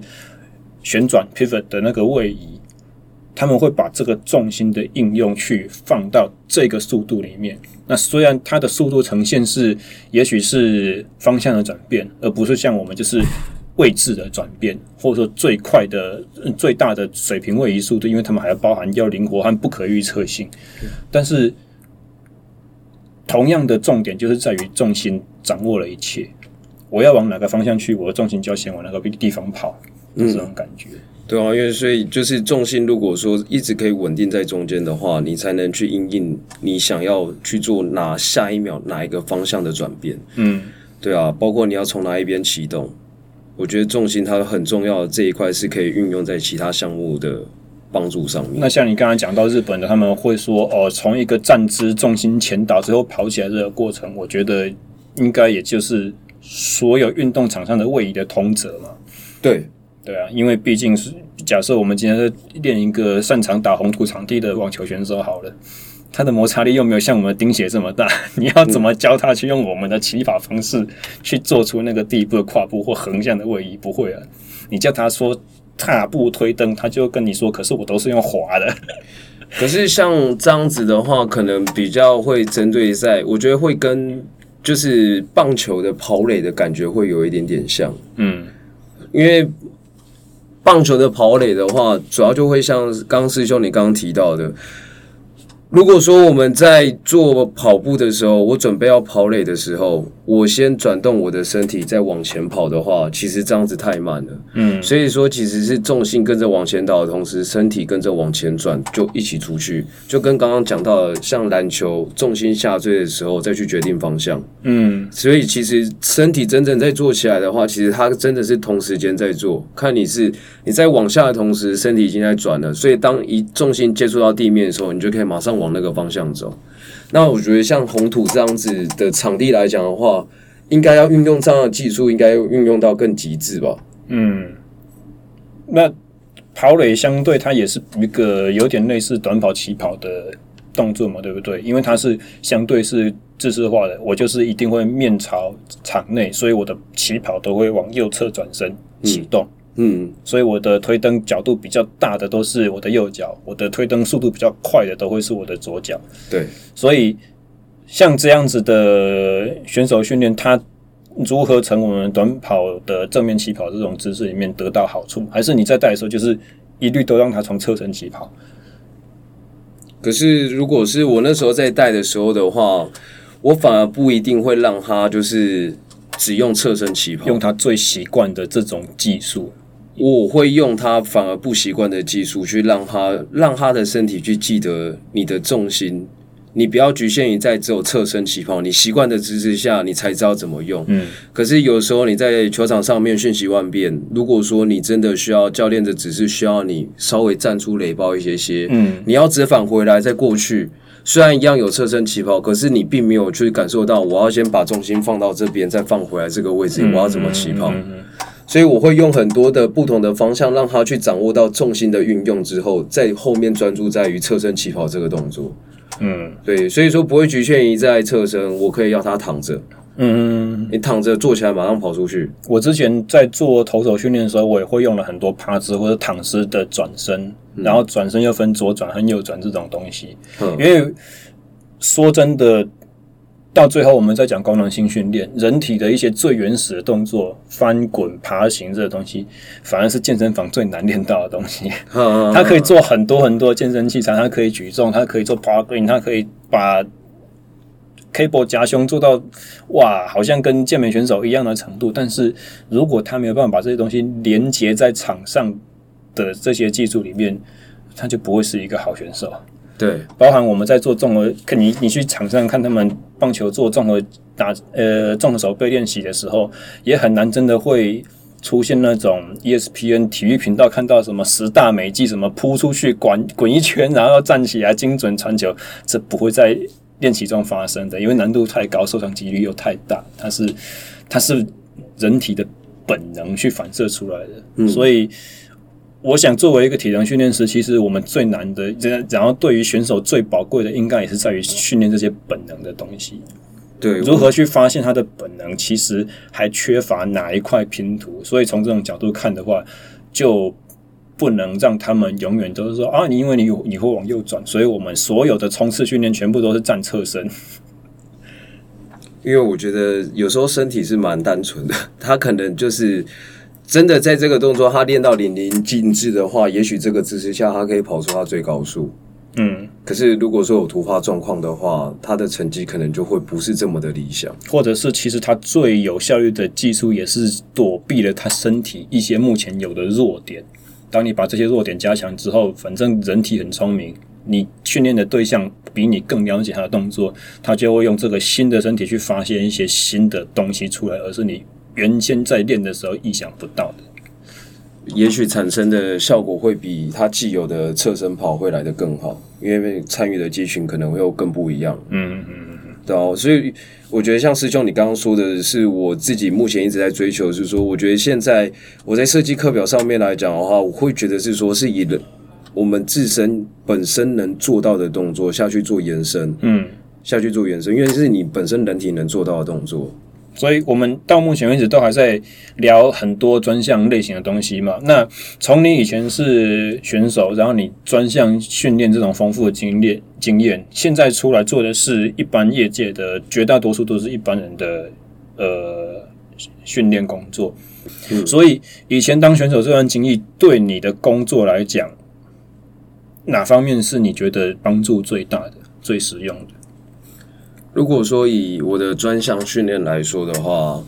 旋转 pivot 的那个位移。他们会把这个重心的应用去放到这个速度里面。那虽然它的速度呈现是，也许是方向的转变，而不是像我们就是。位置的转变，或者说最快的、最大的水平位移速度，因为他们还要包含要灵活和不可预测性。但是，同样的重点就是在于重心掌握了一切。我要往哪个方向去，我的重心就要先往那个地方跑，这种感觉。嗯，对啊，因为所以就是重心，如果说一直可以稳定在中间的话，你才能去应应你想要去做哪下一秒哪一个方向的转变。嗯，对啊，包括你要从哪一边启动。我觉得重心它很重要的这一块是可以运用在其他项目的帮助上面。那像你刚才讲到日本的，他们会说哦，从一个站姿重心前倒之后跑起来这个过程，我觉得应该也就是所有运动场上的位移的通则嘛。对对啊，因为毕竟是假设我们今天是练一个擅长打红土场地的网球选手好了。它的摩擦力又没有像我们的钉鞋这么大，你要怎么教他去用我们的骑法方式去做出那个第一步的跨步或横向的位移？不会啊！你叫他说踏步推蹬，他就跟你说：“可是我都是用滑的。”可是像这样子的话，可能比较会针对在，我觉得会跟就是棒球的跑垒的感觉会有一点点像。嗯，因为棒球的跑垒的话，主要就会像刚刚师兄你刚刚提到的。如果说我们在做跑步的时候，我准备要跑垒的时候，我先转动我的身体再往前跑的话，其实这样子太慢了。嗯，所以说其实是重心跟着往前倒的同时，身体跟着往前转，就一起出去，就跟刚刚讲到的，像篮球重心下坠的时候再去决定方向。嗯，所以其实身体真正在做起来的话，其实它真的是同时间在做。看你是你在往下的同时，身体已经在转了，所以当一重心接触到地面的时候，你就可以马上。往那个方向走，那我觉得像红土这样子的场地来讲的话，应该要运用这样的技术，应该运用到更极致吧。嗯，那跑垒相对它也是一个有点类似短跑、起跑的动作嘛，对不对？因为它是相对是自式化的，我就是一定会面朝场内，所以我的起跑都会往右侧转身启动。嗯，嗯，所以我的推灯角度比较大的都是我的右脚，我的推灯速度比较快的都会是我的左脚。对，所以像这样子的选手训练，他。如何从我们短跑的正面起跑这种姿势里面得到好处？还是你在带的时候就是一律都让他从侧身起跑？可是如果是我那时候在带的时候的话，我反而不一定会让他就是只用侧身起跑，用他最习惯的这种技术。我会用他反而不习惯的技术去让他让他的身体去记得你的重心。你不要局限于在只有侧身起跑，你习惯的姿势下，你才知道怎么用。嗯，可是有时候你在球场上面瞬息万变，如果说你真的需要教练的指示，需要你稍微站出雷包一些些，嗯，你要折返回来再过去，虽然一样有侧身起跑，可是你并没有去感受到我要先把重心放到这边，再放回来这个位置，我要怎么起跑？所以我会用很多的不同的方向让他去掌握到重心的运用之后，在后面专注在于侧身起跑这个动作。嗯，对，所以说不会局限于在侧身，我可以要他躺着。嗯，你躺着坐起来马上跑出去。我之前在做投手训练的时候，我也会用了很多趴姿或者躺姿的转身，嗯、然后转身又分左转和右转这种东西。嗯，因为说真的。到最后，我们在讲功能性训练，人体的一些最原始的动作，翻滚、爬行这个东西，反而是健身房最难练到的东西。它可以做很多很多健身器材，它可以举重，它可以做 power clean，它可以把 cable 夹胸做到哇，好像跟健美选手一样的程度。但是如果他没有办法把这些东西连接在场上的这些技术里面，他就不会是一个好选手。对，包含我们在做综合，看你你去场上看他们棒球做综合打呃综合手背练习的时候，也很难真的会出现那种 ESPN 体育频道看到什么十大美技，什么扑出去滚滚一圈，然后站起来精准传球，这不会在练习中发生的，因为难度太高，受伤几率又太大，它是它是人体的本能去反射出来的，嗯、所以。我想作为一个体能训练师，其实我们最难的，然后对于选手最宝贵的，应该也是在于训练这些本能的东西。对，如何去发现他的本能，其实还缺乏哪一块拼图。所以从这种角度看的话，就不能让他们永远都是说啊，你因为你你会往右转，所以我们所有的冲刺训练全部都是站侧身。因为我觉得有时候身体是蛮单纯的，他可能就是。真的在这个动作，他练到淋漓尽致的话，也许这个姿势下他可以跑出他最高速。嗯，可是如果说有突发状况的话，他的成绩可能就会不是这么的理想。或者是其实他最有效率的技术，也是躲避了他身体一些目前有的弱点。当你把这些弱点加强之后，反正人体很聪明，你训练的对象比你更了解他的动作，他就会用这个新的身体去发现一些新的东西出来，而是你。原先在练的时候意想不到的，也许产生的效果会比他既有的侧身跑会来得更好，因为参与的肌群可能会又更不一样。嗯嗯嗯嗯，对啊，所以我觉得像师兄你刚刚说的是，我自己目前一直在追求，是说，我觉得现在我在设计课表上面来讲的话，我会觉得是说，是以人我们自身本身能做到的动作下去做延伸，嗯，下去做延伸，因为是你本身人体能做到的动作。所以，我们到目前为止都还在聊很多专项类型的东西嘛。那从你以前是选手，然后你专项训练这种丰富的经验经验，现在出来做的是一般业界的绝大多数都是一般人的呃训练工作。嗯。所以，以前当选手这段经历对你的工作来讲，哪方面是你觉得帮助最大的、最实用的？如果说以我的专项训练来说的话，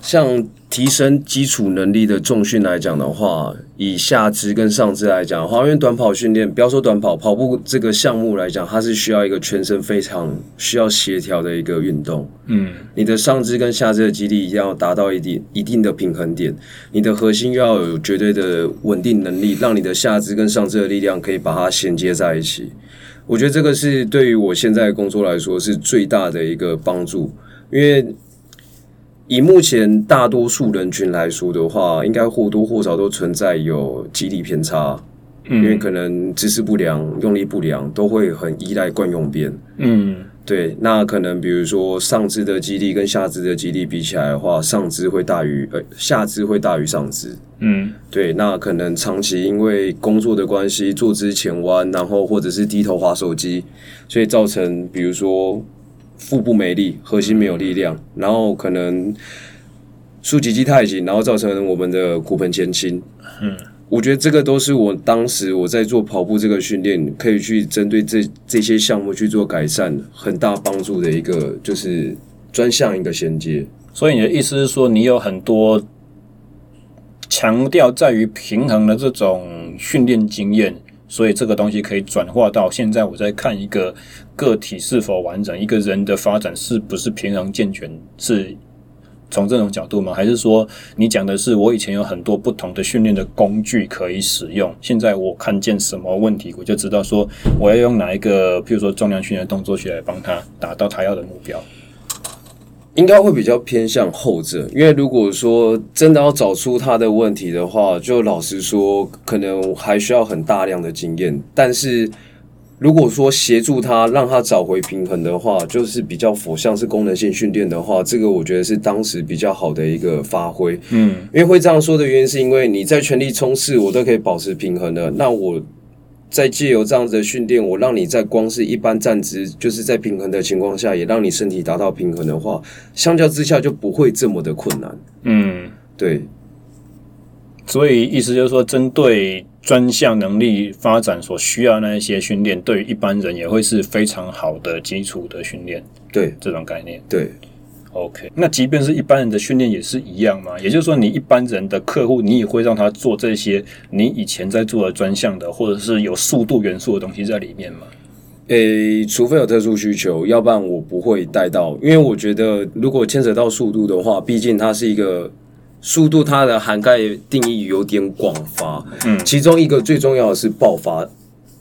像提升基础能力的重训来讲的话，以下肢跟上肢来讲的话，因为短跑训练，不要说短跑，跑步这个项目来讲，它是需要一个全身非常需要协调的一个运动。嗯，你的上肢跟下肢的肌力一定要达到一定一定的平衡点，你的核心又要有绝对的稳定能力，让你的下肢跟上肢的力量可以把它衔接在一起。我觉得这个是对于我现在的工作来说是最大的一个帮助，因为以目前大多数人群来说的话，应该或多或少都存在有肌力偏差，嗯，因为可能姿势不良、用力不良，都会很依赖惯用边。嗯，对。那可能比如说上肢的肌力跟下肢的肌力比起来的话，上肢会大于呃下肢会大于上肢。嗯，对。那可能长期因为工作的关系，坐姿前弯，然后或者是低头滑手机，所以造成比如说腹部没力、核心没有力量，然后可能。竖脊肌太紧，然后造成我们的骨盆前倾。嗯，我觉得这个都是我当时我在做跑步这个训练，可以去针对这这些项目去做改善，很大帮助的一个就是专项一个衔接。所以你的意思是说，你有很多强调在于平衡的这种训练经验，所以这个东西可以转化到现在我在看一个个体是否完整，一个人的发展是不是平衡健全是。从这种角度吗？还是说你讲的是我以前有很多不同的训练的工具可以使用，现在我看见什么问题，我就知道说我要用哪一个，譬如说重量训练动作去来帮他达到他要的目标？应该会比较偏向后者，因为如果说真的要找出他的问题的话，就老实说，可能还需要很大量的经验，但是。如果说协助他让他找回平衡的话，就是比较佛像是功能性训练的话，这个我觉得是当时比较好的一个发挥。嗯，因为会这样说的原因，是因为你在全力冲刺，我都可以保持平衡的。那我在借由这样子的训练，我让你在光是一般站姿，就是在平衡的情况下，也让你身体达到平衡的话，相较之下就不会这么的困难。嗯，对。所以意思就是说，针对。专项能力发展所需要那一些训练，对于一般人也会是非常好的基础的训练。对这种概念，对，OK。那即便是一般人的训练也是一样吗？也就是说，你一般人的客户，你也会让他做这些你以前在做的专项的，或者是有速度元素的东西在里面吗？诶、欸，除非有特殊需求，要不然我不会带到，因为我觉得如果牵扯到速度的话，毕竟它是一个。速度它的涵盖定义有点广泛，嗯，其中一个最重要的是爆发，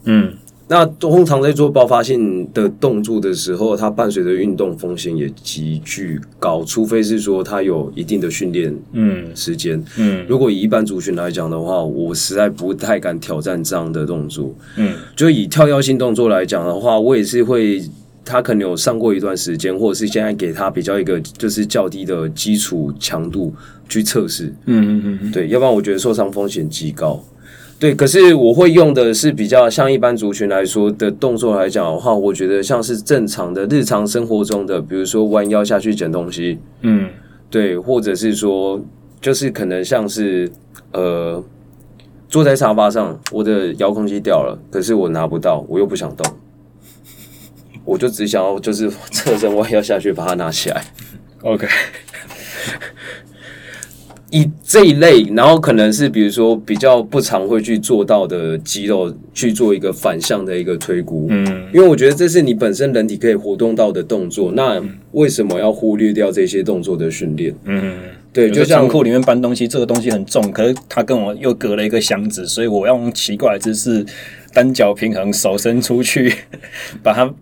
嗯，那通常在做爆发性的动作的时候，它伴随着运动风险也极具高，除非是说它有一定的训练，嗯，时间，嗯，如果以一般族群来讲的话，我实在不太敢挑战这样的动作，嗯，就以跳跃性动作来讲的话，我也是会。他可能有上过一段时间，或者是现在给他比较一个就是较低的基础强度去测试，嗯嗯嗯，对，要不然我觉得受伤风险极高。对，可是我会用的是比较像一般族群来说的动作来讲的话，我觉得像是正常的日常生活中的，比如说弯腰下去捡东西，嗯，对，或者是说就是可能像是呃坐在沙发上，我的遥控器掉了，可是我拿不到，我又不想动。我就只想要，就是侧身弯腰下去把它拿起来。OK，以这一类，然后可能是比如说比较不常会去做到的肌肉去做一个反向的一个推估。嗯，因为我觉得这是你本身人体可以活动到的动作，那为什么要忽略掉这些动作的训练？嗯，对，就像仓库里面搬东西，这个东西很重，可是他跟我又隔了一个箱子，所以我要用奇怪的姿势，单脚平衡，手伸出去，把它。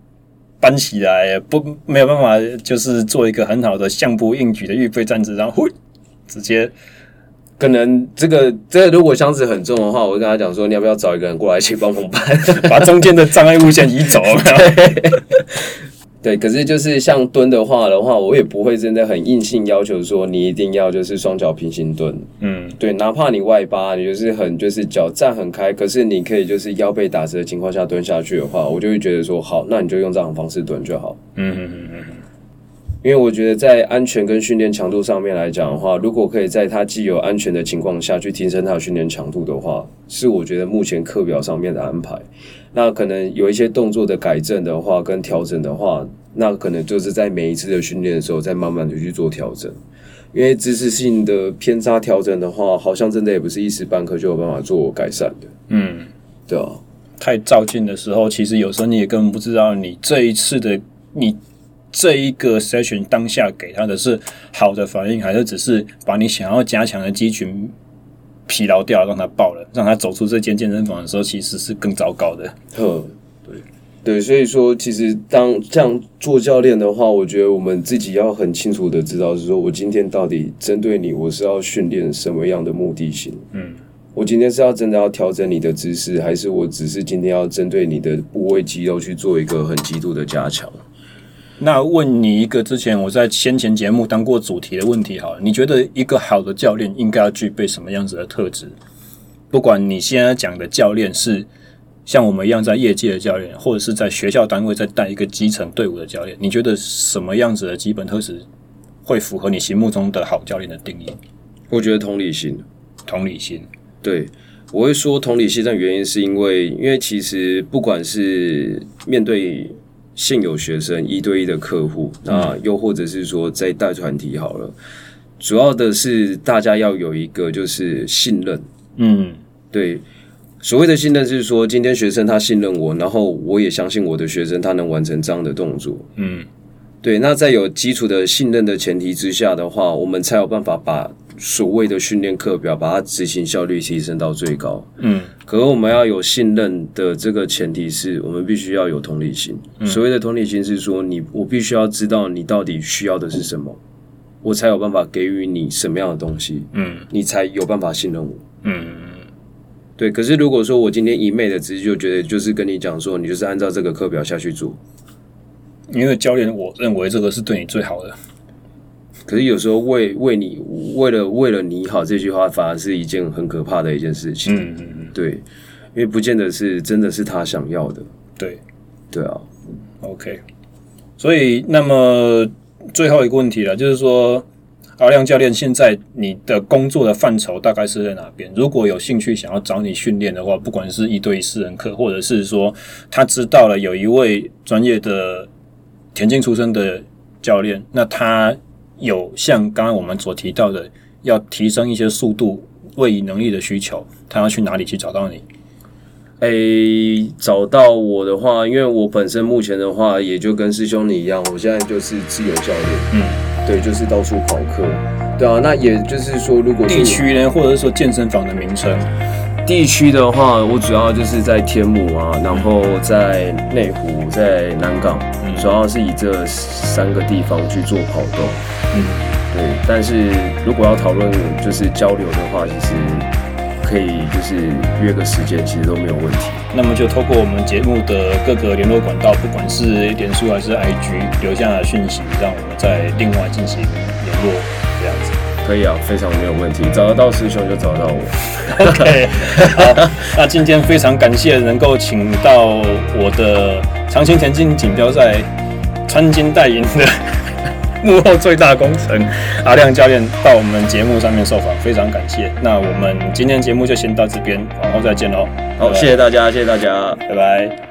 搬起来不没有办法，就是做一个很好的相扑应举的预备站姿，然后 直接可能这个这个如果箱子很重的话，我会跟他讲说，你要不要找一个人过来一起帮我搬，把中间的障碍物先移走。对，可是就是像蹲的话的话，我也不会真的很硬性要求说你一定要就是双脚平行蹲。嗯，对，哪怕你外八，你就是很就是脚站很开，可是你可以就是腰背打折的情况下蹲下去的话，我就会觉得说好，那你就用这种方式蹲就好。嗯嗯嗯嗯。因为我觉得在安全跟训练强度上面来讲的话，如果可以在它既有安全的情况下去提升它的训练强度的话，是我觉得目前课表上面的安排。那可能有一些动作的改正的话跟调整的话，那可能就是在每一次的训练的时候再慢慢的去做调整。因为姿势性的偏差调整的话，好像真的也不是一时半刻就有办法做改善的。嗯，对啊，太照进的时候，其实有时候你也根本不知道你这一次的你。这一个 session 当下给他的是好的反应，还是只是把你想要加强的肌群疲劳掉，让他爆了，让他走出这间健身房的时候，其实是更糟糕的。呵，对对，所以说，其实当这样做教练的话，我觉得我们自己要很清楚的知道，是说我今天到底针对你，我是要训练什么样的目的性。嗯，我今天是要真的要调整你的姿势，还是我只是今天要针对你的部位肌肉去做一个很极度的加强？那问你一个之前我在先前节目当过主题的问题，好了，你觉得一个好的教练应该要具备什么样子的特质？不管你现在讲的教练是像我们一样在业界的教练，或者是在学校单位在带一个基层队伍的教练，你觉得什么样子的基本特质会符合你心目中的好教练的定义？我觉得同理心，同理心。对，我会说同理心的原因是因为，因为其实不管是面对现有学生一对一的客户，那又或者是说在带团体好了，主要的是大家要有一个就是信任。嗯，对，所谓的信任是说，今天学生他信任我，然后我也相信我的学生他能完成这样的动作。嗯，对，那在有基础的信任的前提之下的话，我们才有办法把。所谓的训练课表，把它执行效率提升到最高。嗯，可是我们要有信任的这个前提是我们必须要有同理心。嗯，所谓的同理心是说，你我必须要知道你到底需要的是什么，我才有办法给予你什么样的东西。嗯，你才有办法信任我。嗯，对。可是如果说我今天一昧的直接就觉得就是跟你讲说，你就是按照这个课表下去做，因为教练我认为这个是对你最好的。可是有时候为为你为了为了你好这句话，反而是一件很可怕的一件事情。嗯嗯嗯，对，因为不见得是真的是他想要的。对，对啊。OK，所以那么最后一个问题了，就是说阿亮教练，现在你的工作的范畴大概是在哪边？如果有兴趣想要找你训练的话，不管是一对一私人课，或者是说他知道了有一位专业的田径出身的教练，那他。有像刚刚我们所提到的，要提升一些速度、位移能力的需求，他要去哪里去找到你？诶、欸，找到我的话，因为我本身目前的话，也就跟师兄你一样，我现在就是自由教练，嗯，对，就是到处跑课，对啊，那也就是说，如果地区呢，或者是说健身房的名称，地区的话，我主要就是在天母啊，然后在内湖，在南港，嗯，主要是以这三个地方去做跑动。嗯，对，但是如果要讨论就是交流的话，其实可以就是约个时间，其实都没有问题。那么就透过我们节目的各个联络管道，不管是脸书还是 IG，留下讯息，让我们再另外进行联络，这样子。可以啊，非常没有问题。找得到师兄就找得到我。OK，好，那今天非常感谢能够请到我的长青田径锦标赛穿金戴银的。幕后最大功臣 阿亮教练到我们节目上面受访，非常感谢。那我们今天节目就先到这边，往后再见喽。好，谢谢大家，谢谢大家，拜拜。